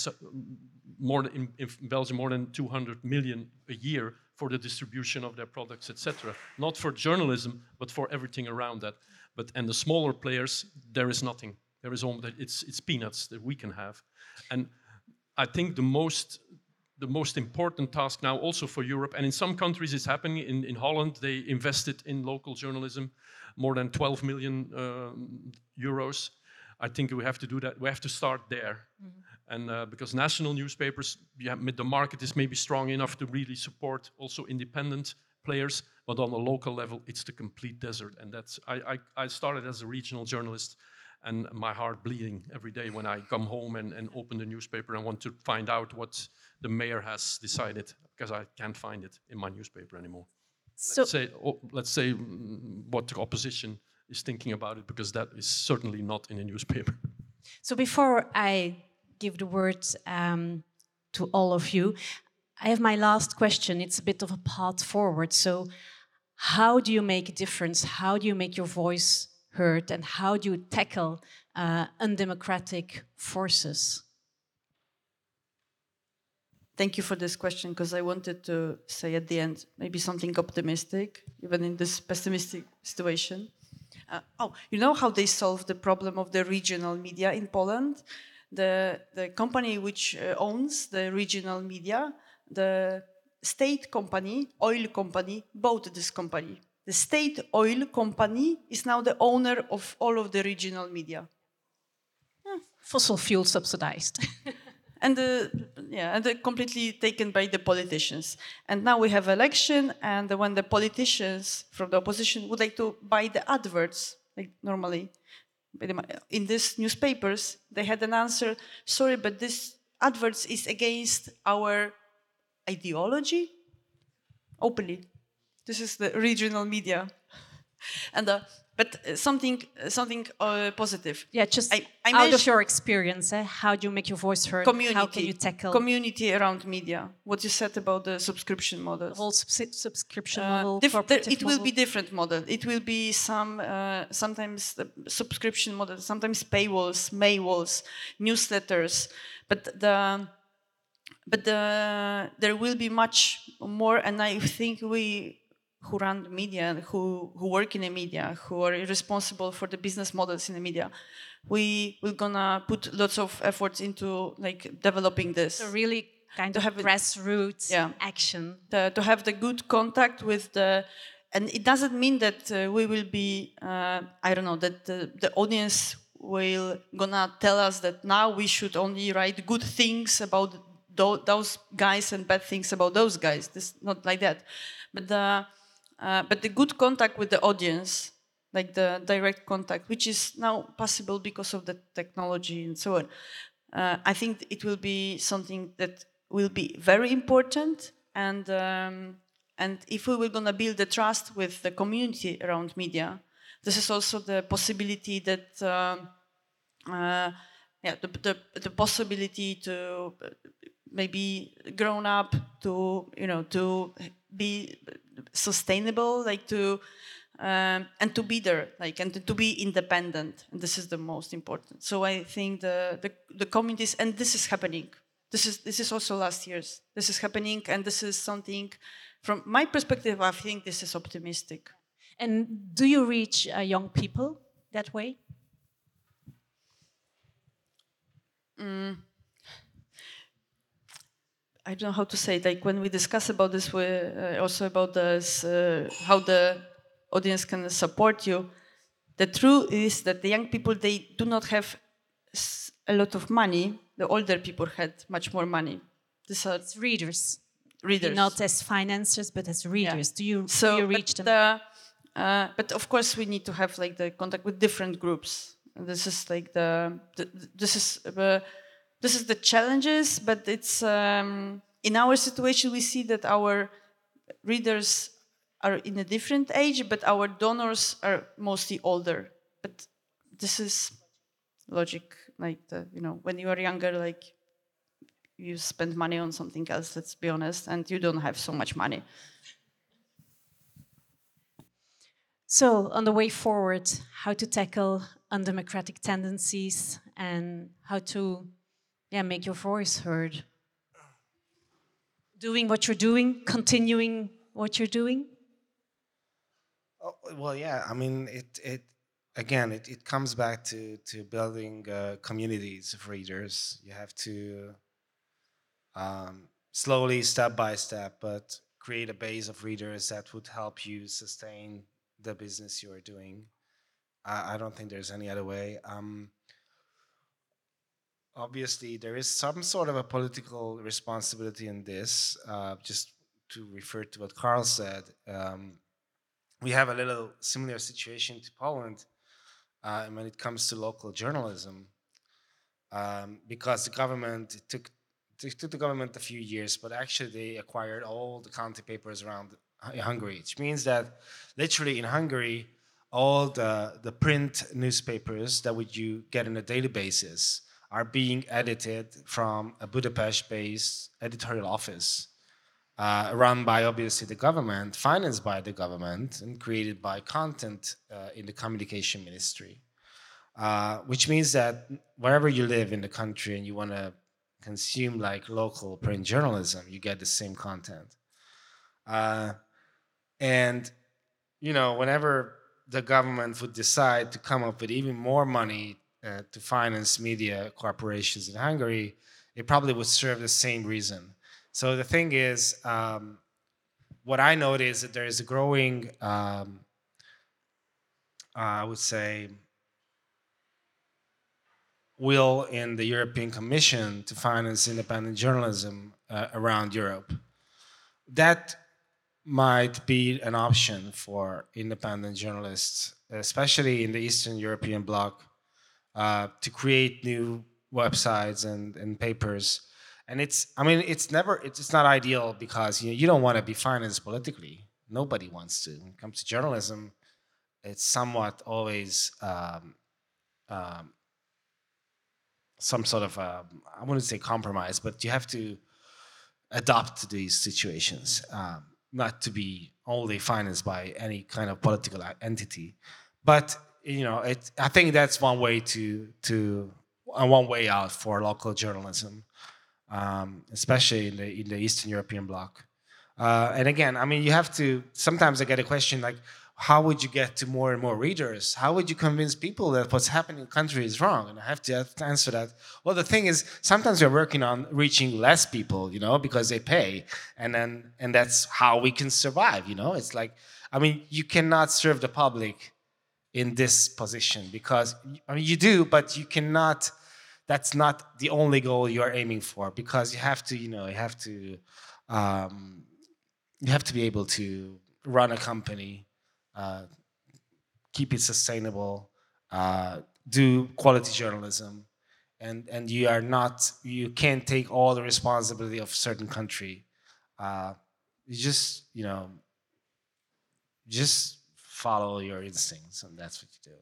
more than, in, in Belgium more than 200 million a year for the distribution of their products, etc. Not for journalism, but for everything around that. But and the smaller players, there is nothing. There is only it's it's peanuts that we can have, and I think the most the most important task now also for Europe, and in some countries it's happening. In, in Holland, they invested in local journalism, more than 12 million um, euros. I think we have to do that. We have to start there, and uh, because national newspapers, yeah, the market is maybe strong enough to really support also independent players, but on a local level, it's the complete desert. And that's I, I, I started as a regional journalist, and my heart bleeding every day when I come home and, and open the newspaper and want to find out what the mayor has decided because I can't find it in my newspaper anymore. So, Let's say, oh, let's say mm, what the opposition is thinking about it because that is certainly not in a newspaper. so before I give the word um, to all of you, I have my last question. It's a bit of a path forward. So, how do you make a difference? How do you make your voice heard? And how do you tackle uh, undemocratic forces? Thank you for this question because I wanted to say at the end maybe something optimistic, even in this pessimistic situation. Uh, oh, you know how they solved the problem of the regional media in Poland? The, the company which uh, owns the regional media, the state company, oil company, bought this company. The state oil company is now the owner of all of the regional media. Fossil fuel subsidized. and the yeah and completely taken by the politicians and now we have election and when the politicians from the opposition would like to buy the adverts like normally in these newspapers they had an answer sorry but this adverts is against our ideology? Openly. This is the regional media. And uh, but uh, something uh, something uh, positive yeah, just I- I out of your experience, eh, how do you make your voice heard? community How can you tackle community around media what you said about the subscription models the whole subsi- subscription Uh, model? cooperative it will model? be different model it will be some uh, sometimes the subscription model sometimes paywalls maywalls newsletters but the but the, there will be much more and i think we who run the media and who, who work in the media who are responsible for the business models in the media we we're gonna put lots of efforts into like developing this So really kind To of have grassroots Yeah. action. the, to have the good contact with the and it doesn't mean that uh, we will be uh, i don't know that the, the audience will gonna tell us that now we should only write good things about those guys and bad things about those guys this not like that but the uh, but the good contact with the audience like the direct contact which is now possible because of the technology and so on uh, I think it will be something that will be very important. And um, and if we were going to build the trust with the community around media, this is also the possibility that. Um, uh, yeah, the, the, the possibility to maybe grown up to you know to be sustainable like to um, and to be there like and to be independent and this is the most important so i think the, the the communities and this is happening this is this is also last year's. This is happening, and this is something. From my perspective, I think this is optimistic. And do you reach uh, young people that way? I don't know how to say it. Like when we discuss about this, we uh, also about this, uh, how the audience can support you. The truth is that the young people they do not have a lot of money. The older people had much more money. These are It's readers, readers. not as financiers, but as readers. Do you so do you but reach them? the- uh, but of course, we need to have like the contact with different groups. And This is like the, the this is uh, this is the challenges, but it's um, in our situation we see that our readers are in a different age, but our donors are mostly older. But this is logic, like the you know when you are younger, like you spend money on something else. Let's be honest, and you don't have so much money. So, on the way forward, how to tackle undemocratic tendencies and how to yeah, make your voice heard. Doing what you're doing, continuing what you're doing. Oh, well, yeah. I mean, it it again, it, it comes back to to building uh, communities of readers. You have to um, slowly, step by step, but create a base of readers that would help you sustain the business you are doing. I, I don't think there's any other way. Um, obviously, there is some sort of a political responsibility in this. Uh, just to refer to what Karl said. Um, we have a little similar situation to Poland uh, when it comes to local journalism, um, because the government took it took the government a few years, but actually they acquired all the county papers around Hungary, which means that literally in Hungary, all the the print newspapers that would you get on a daily basis are being edited from a Budapest-based editorial office uh, run by obviously the government, financed by the government, and created by content uh, in the communication ministry. Uh, which means that wherever you live in the country and you want to consume like local print journalism, you get the same content. Uh, and you know, whenever the government would decide to come up with even more money uh, to finance media corporations in Hungary, it probably would serve the same reason. So the thing is, um, what I notice is that there is a growing, um, uh, I would say, will in the European Commission to finance independent journalism uh, around Europe. That might be an option for independent journalists, especially in the Eastern European bloc, uh, to create new websites and, and papers. And it's, I mean, it's never, it's, it's not ideal because you, know, you don't want to be financed politically. Nobody wants to. When it comes to journalism, it's somewhat always um, um, some sort of, uh, I wouldn't say compromise, but you have to adapt to these situations, um, not to be only financed by any kind of political entity. But you know, it, I think that's one way to to uh, one way out for local journalism, um, especially in the in the Eastern European bloc. Uh, and again, I mean, you have to. Sometimes I get a question like, how would you get to more and more readers? How would you convince people that what's happening in the country is wrong? And I have to have to answer that. Well, the thing is, sometimes we're working on reaching less people, you know, because they pay, and then and that's how we can survive. You know, it's like, I mean, you cannot serve the public in this position because I mean, you do, but you cannot. That's not the only goal you are aiming for because you have to, you know, you have to, um, you have to be able to run a company uh, keep it sustainable, uh, do quality journalism, and and you are not you can't take all the responsibility of certain country. Uh, you just you know just follow your instincts, and that's what you do.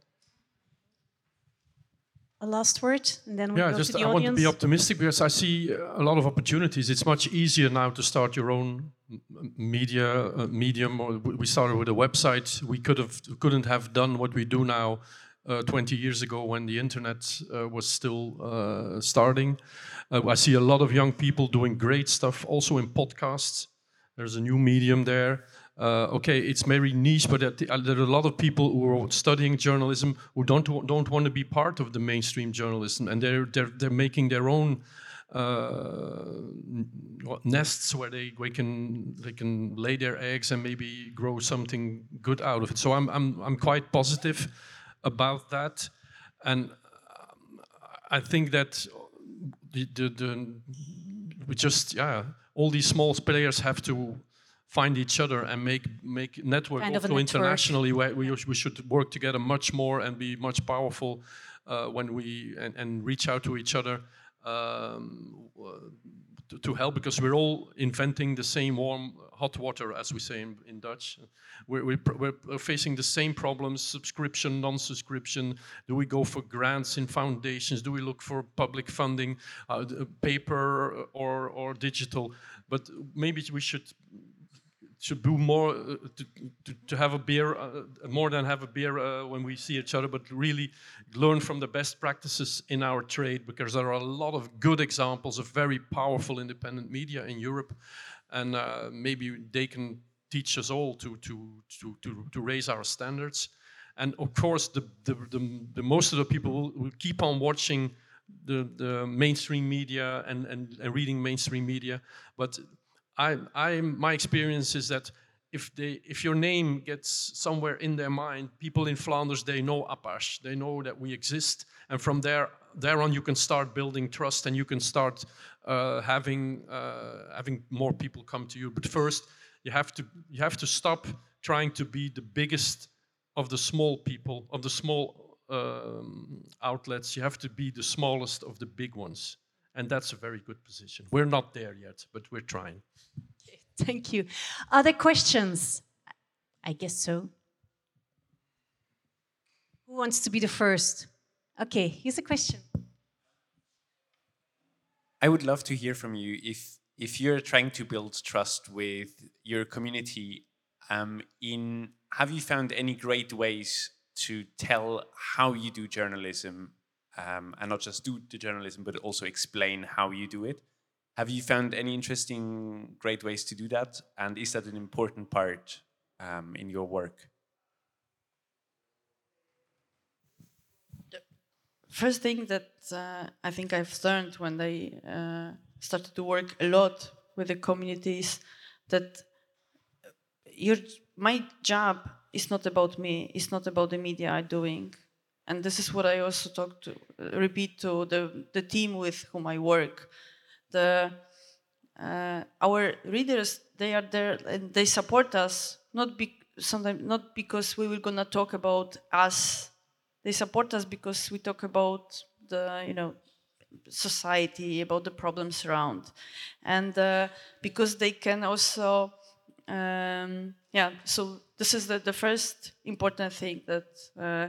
A last word, and then we yeah, go just to the I want to be optimistic because I see a lot of opportunities. It's much easier now to start your own m- m- media uh, medium. Or we started with a website. We could have couldn't have done what we do now uh, 20 years ago when the internet uh, was still uh, starting. Uh, I see a lot of young people doing great stuff, also in podcasts. There's a new medium there. Uh, okay, it's very niche, but there are a lot of people who are studying journalism who don't don't want to be part of the mainstream journalism, and they're they're they're making their own uh, nests where they, they can they can lay their eggs and maybe grow something good out of it. So I'm I'm I'm quite positive about that, and um, I think that the, the, the we just yeah all these small players have to find each other and make make network kind also internationally where we, we should work together much more and be much powerful uh, when we and, and reach out to each other um, to, to, help because we're all inventing the same warm hot water, as we say in, in Dutch. We're, we're, we're, facing the same problems: subscription, non-subscription. Do we go for grants in foundations? Do we look for public funding, uh, paper or or digital? But maybe we should should do more uh, to, to, to, have a beer, uh, more than have a beer uh, when we see each other, but really learn from the best practices in our trade because there are a lot of good examples of very powerful independent media in Europe. And uh, maybe they can teach us all to, to, to, to, to raise our standards. And of course, the, the, the, the most of the people will, will keep on watching the, the mainstream media and, and, and reading mainstream media, but I, I, my experience is that if they, if your name gets somewhere in their mind, people in Flanders they know Apache, they know that we exist, and from there, there on you can start building trust and you can start uh, having uh, having more people come to you. But first, you have to you have to stop trying to be the biggest of the small people of the small um, outlets. You have to be the smallest of the big ones. And that's a very good position. We're not there yet, but we're trying. Okay, thank you. Other questions? I guess so. Who wants to be the first? Okay, here's a question. I would love to hear from you if if you're trying to build trust with your community. Um, in have you found any great ways to tell how you do journalism um, and not just do the journalism, but also explain how you do it. Have you found any interesting, great ways to do that? And is that an important part um, in your work? First thing that uh, I think I've learned when I uh, started to work a lot with the communities that your my job is not about me. It's not about the media I'm doing and this is what I also talk to, repeat to the, the team with whom I work. The, uh, our readers, they are there and they support us, not be, sometimes not because we were gonna talk about us. They support us because we talk about the, you know, society, about the problems around, and uh, because they can also, um, yeah. So this is the, the first important thing that. Uh,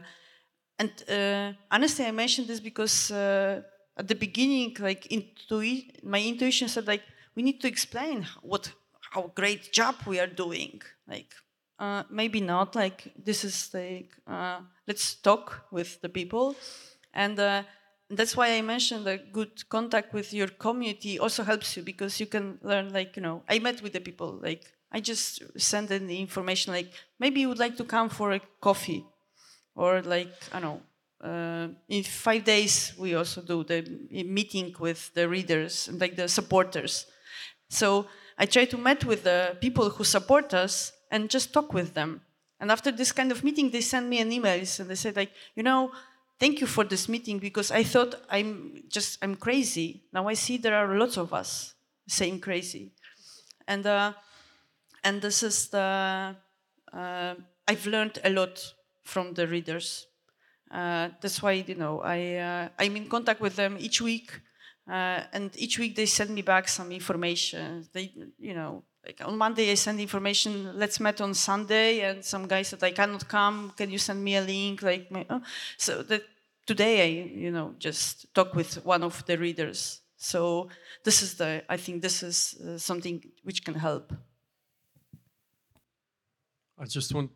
and uh, honestly, I mentioned this because uh, at the beginning, like intui- my intuition said, like we need to explain what how great job we are doing. Like uh, maybe not. Like this is like uh, let's talk with the people, and uh, that's why I mentioned a good contact with your community also helps you because you can learn. Like you know, I met with the people. Like I just send in the information. Like maybe you would like to come for a coffee or like I don't know. Uh, in five days, we also do the meeting with the readers, and like the supporters. So I try to meet with the people who support us and just talk with them. And after this kind of meeting, they send me an email and they said like, you know, thank you for this meeting because I thought I'm just I'm crazy. Now I see there are lots of us saying crazy, and uh, and this is the uh, I've learned a lot from the readers. Uh, that's why you know I uh, I'm in contact with them each week, uh, and each week they send me back some information. They you know like on Monday I send information. Let's meet on Sunday, and some guy said I cannot come. Can you send me a link? Like my, oh. so that today I you know just talk with one of the readers. So this is the I think this is uh, something which can help. I just want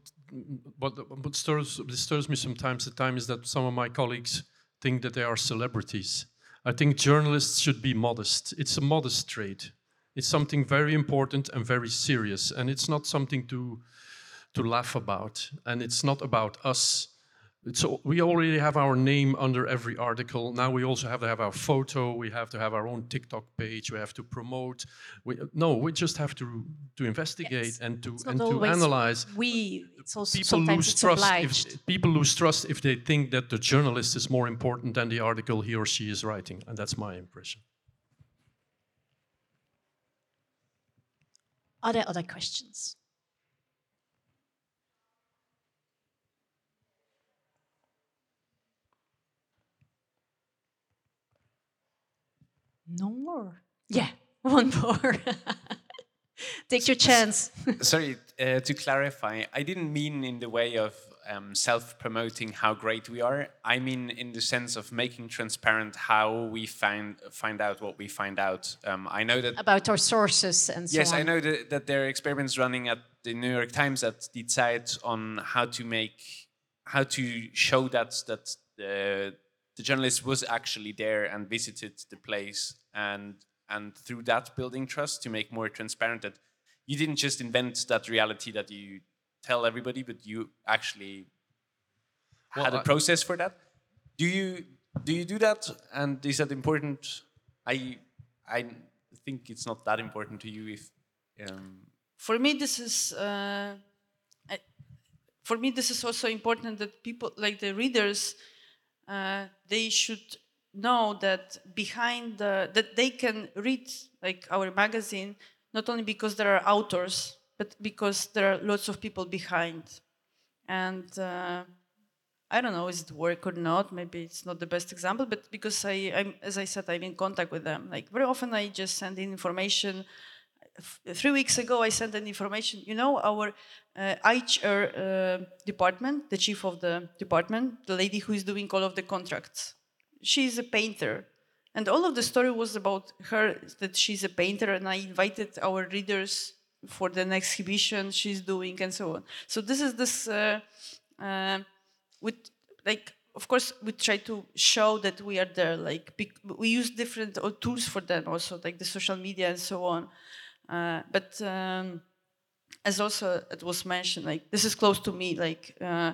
what, what stirs, disturbs me sometimes at times is that some of my colleagues think that they are celebrities. I think journalists should be modest. It's a modest trait. It's something very important and very serious, and it's not something to to laugh about. And it's not about us. So we already have our name under every article. Now we also have to have our photo. We have to have our own TikTok page. We have to promote. We, no, we just have to to investigate Yes. and to and to analyze. We, it's also People sometimes lose it's trust. obliged. If, people lose trust if they think that the journalist is more important than the article he or she is writing, and that's my impression. Are there other questions? No more. Yeah, one more. Take your chance. Sorry, uh, to clarify, I didn't mean in the way of um, self-promoting how great we are. I mean in the sense of making transparent how we find find out what we find out. Um, I know that About our sources and so yes, on. I know that, that there are experiments running at the New York Times at Die Zeit on how to make how to show that that the the journalist was actually there and visited the place and and through that building trust to make more transparent that you didn't just invent that reality that you tell everybody but you actually Well, had a process for that. Do you do you do that? And is that important? I i think it's not that important to you if um, for me this is uh, I, for me this is also important that people like the readers they should know that behind the that they can read like our magazine not only because there are authors but because there are lots of people behind and uh, I don't know is it work or not. Maybe it's not the best example, but because I, I'm, as I said, I'm in contact with them. Like very often, I just send in information. Three weeks ago, I sent an information. You know, our uh, HR uh, department, the chief of the department, the lady who is doing all of the contracts, she's a painter, and all of the story was about her that she's a painter. And I invited our readers for the next exhibition she's doing, and so on. So this is this. Uh, uh, with like of course we try to show that we are there like we use different uh, tools for them also like the social media and so on uh, but um, as also it was mentioned like this is close to me like uh,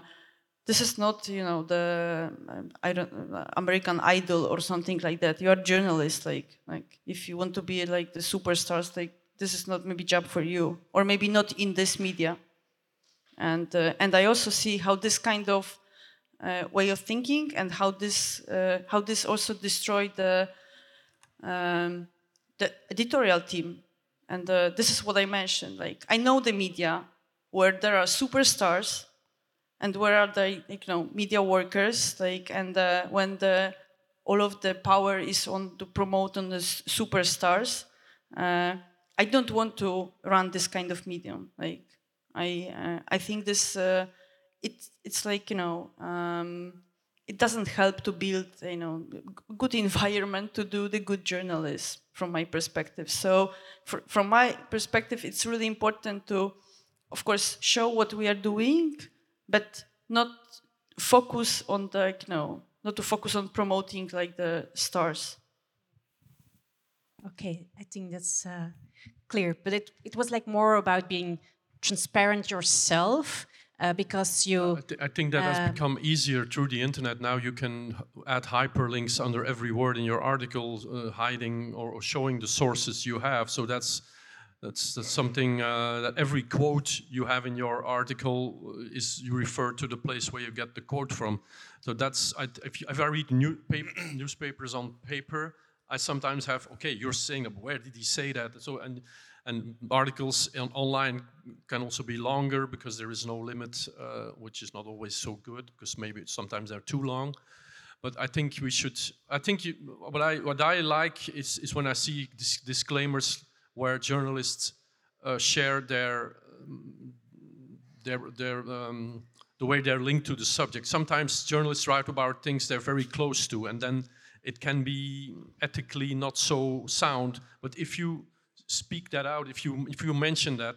this is not you know the um, I don't uh, American Idol or something like that. You are journalist like like if you want to be like the superstars like this is not maybe job for you or maybe not in this media. And uh, and I also see how this kind of uh, way of thinking and how this uh, how this also destroyed the um, the editorial team. And uh, this is what I mentioned. Like I know the media where there are superstars and where are the you know media workers like and uh, when the all of the power is on to promote on the superstars uh, i don't want to run this kind of medium like i uh, i think this uh, it it's like you know um, it doesn't help to build you know good environment to do the good journalism from my perspective so fr- from my perspective it's really important to of course show what we are doing but not focus on the you know not to focus on promoting like the stars Okay, I think that's uh, clear. But it, it was like more about being transparent yourself uh, because you. I, thi- I think that has Um, become easier through the internet. Now you can h- add hyperlinks under every word in your article, uh, hiding or, or showing the sources you have. So that's that's, that's something uh, that every quote you have in your article uh, is you refer to the place where you get the quote from. So that's I, if, you, if I read new paper, newspapers on paper, I sometimes have okay, you're saying where did he say that? So and and articles on, online can also be longer because there is no limit, uh, which is not always so good because maybe sometimes they're too long. But I think we should. I think you, what I what I like is is when I see dis- disclaimers where journalists uh, share their their their um, the way they're linked to the subject. Sometimes journalists write about things they're very close to, and then it can be ethically not so sound. But if you speak that out, if you if you mention that,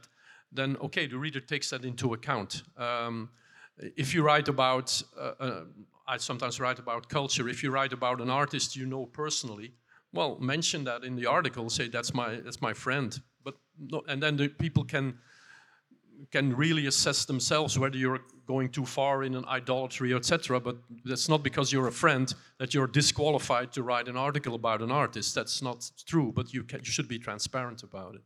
then okay, the reader takes that into account. Um, if you write about, uh, uh, I sometimes write about culture. If you write about an artist you know personally, well, mention that in the article. Say that's my that's my friend. But no, and then the people can can really assess themselves whether you're going too far in an idolatry, etc. But that's not because you're a friend that you're disqualified to write an article about an artist. That's not true. But you, can, you should be transparent about it,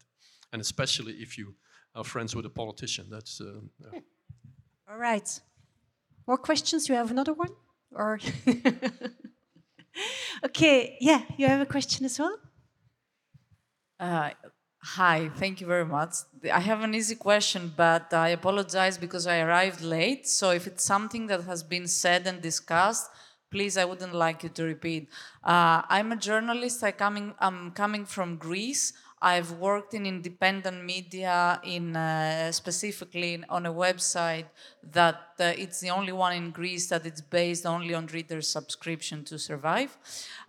and especially if you are friends with a politician. That's. Uh, yeah. All right. More questions? You have another one, or? okay. Yeah, you have a question as well. Uh, Hi, thank you very much. I have an easy question, but I apologize because I arrived late. So if it's something that has been said and discussed, please, I wouldn't like you to repeat. Uh, I'm a journalist. I coming, I'm coming from Greece. I've worked in independent media, in uh, specifically on a website that uh, it's the only one in Greece that it's based only on reader subscription to survive.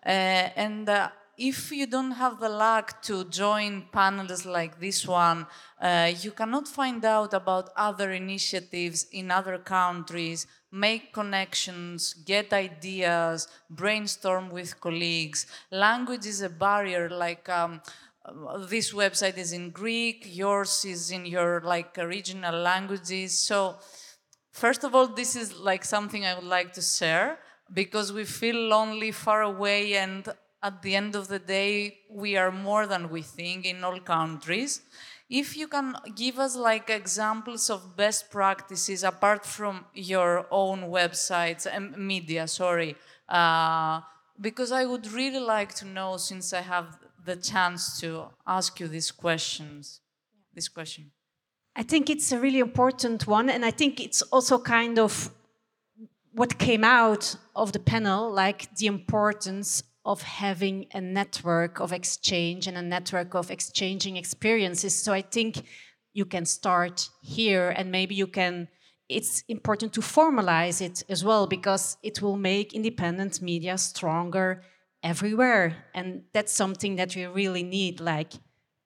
Uh, and uh, if you don't have the luck to join panels like this one, uh, you cannot find out about other initiatives in other countries, make connections, get ideas, brainstorm with colleagues. Language is a barrier, like um, this website is in Greek, yours is in your like original languages. So first of all, this is like something I would like to share because we feel lonely far away and at the end of the day, we are more than we think in all countries. If you can give us like examples of best practices apart from your own websites and media, sorry, uh, because I would really like to know since I have the chance to ask you these questions, this question. I think it's a really important one, and I think it's also kind of what came out of the panel, like the importance of having a network of exchange and a network of exchanging experiences. So I think you can start here and maybe you can it's important to formalize it as well because it will make independent media stronger everywhere. And that's something that we really need like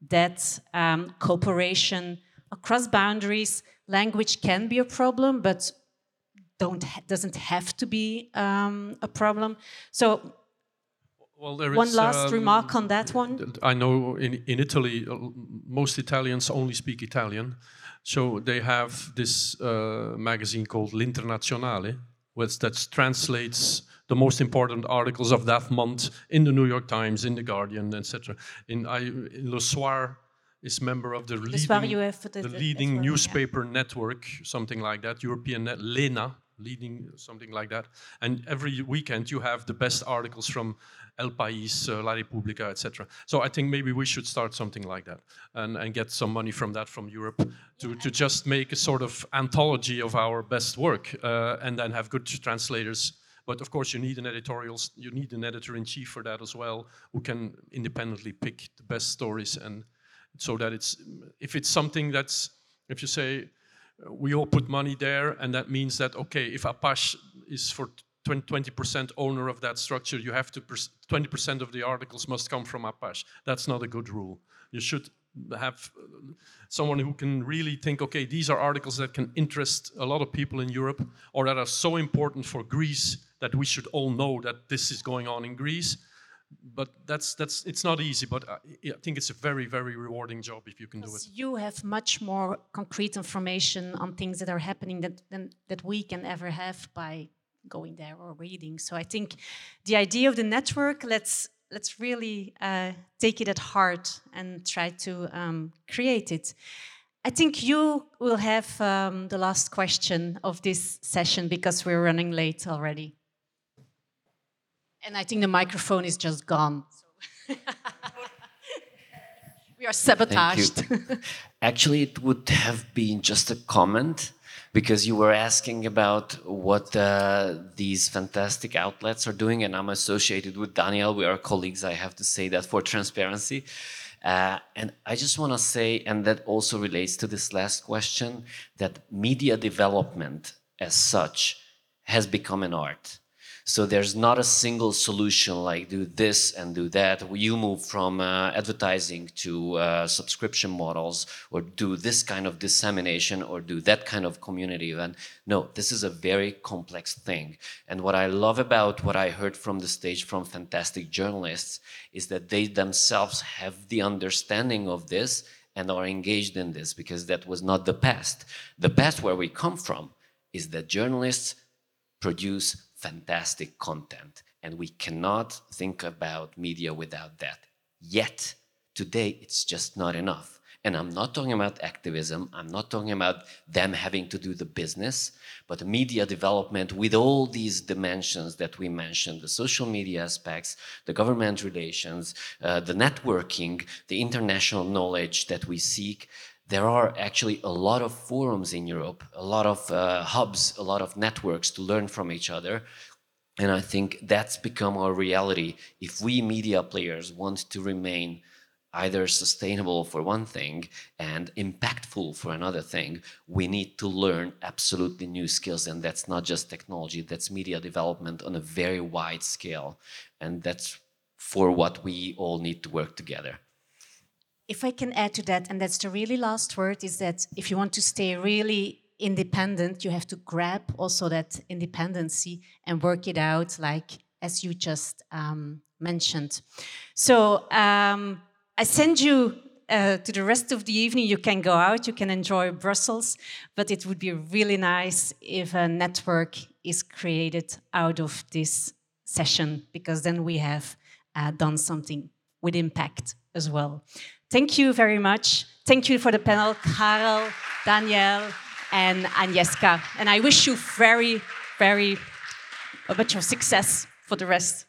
that um, cooperation across boundaries. Language can be a problem but don't doesn't have to be um, a problem. So well, there one last um, remark on that one. I know in, in Italy, uh, most Italians only speak Italian. So they have this uh, magazine called L'Internazionale, which that translates the most important articles of that month in the New York Times, in the Guardian, etc. In, I, in Le Soir is member of the leading, the, the leading newspaper yeah. network, something like that, European net, Lena, leading something like that. And every weekend you have the best articles from El País, uh, La Repubblica, etc. So I think maybe we should start something like that and, and get some money from that from Europe to, to just make a sort of anthology of our best work uh, and then have good translators. But of course, you need an editorial, you need an editor in chief for that as well, who can independently pick the best stories and so that it's if it's something that's if you say we all put money there, and that means that okay, if Apache is for 20% owner of that structure, you have to 20% of the articles must come from Apache. That's not a good rule. You should have uh, someone who can really think, okay, these are articles that can interest a lot of people in Europe or that are so important for Greece that we should all know that this is going on in Greece but that's that's it's not easy but I, I, think it's a very very rewarding job if you can do it you have much more concrete information on things that are happening that than, that we can ever have by going there or reading so i think the idea of the network let's let's really uh, take it at heart and try to um, create it I think you will have um, the last question of this session because we're running late already. And I think the microphone is just gone. we are sabotaged. Actually, it would have been just a comment because you were asking about what uh, these fantastic outlets are doing, and I'm associated with Daniel. We are colleagues, I have to say that for transparency. Uh, and I just want to say, and that also relates to this last question, that media development as such has become an art. So there's not a single solution like do this and do that. You move from uh, advertising to uh, subscription models, or do this kind of dissemination, or do that kind of community event. No, this is a very complex thing. And what I love about what I heard from the stage from fantastic journalists is that they themselves have the understanding of this and are engaged in this because that was not the past. The past where we come from is that journalists produce fantastic content. And we cannot think about media without that. Yet, today, it's just not enough. And I'm not talking about activism, I'm not talking about them having to do the business, but media development with all these dimensions that we mentioned the social media aspects, the government relations, uh, the networking, the international knowledge that we seek. There are actually a lot of forums in Europe, a lot of uh, hubs, a lot of networks to learn from each other. And I think that's become our reality. If we media players want to remain either sustainable for one thing and impactful for another thing, we need to learn absolutely new skills. And that's not just technology, that's media development on a very wide scale. And that's for what we all need to work together. If I can add to that, and that's the really last word, is that if you want to stay really independent, you have to grab also that independency and work it out, like as you just um, mentioned. So um, I send you uh, to the rest of the evening. You can go out, you can enjoy Brussels, but it would be really nice if a network is created out of this session, because then we have uh, done something with impact as well. Thank you very much. Thank you for the panel, Karel, Daniel, and Agnieszka. And I wish you very, very much of success for the rest.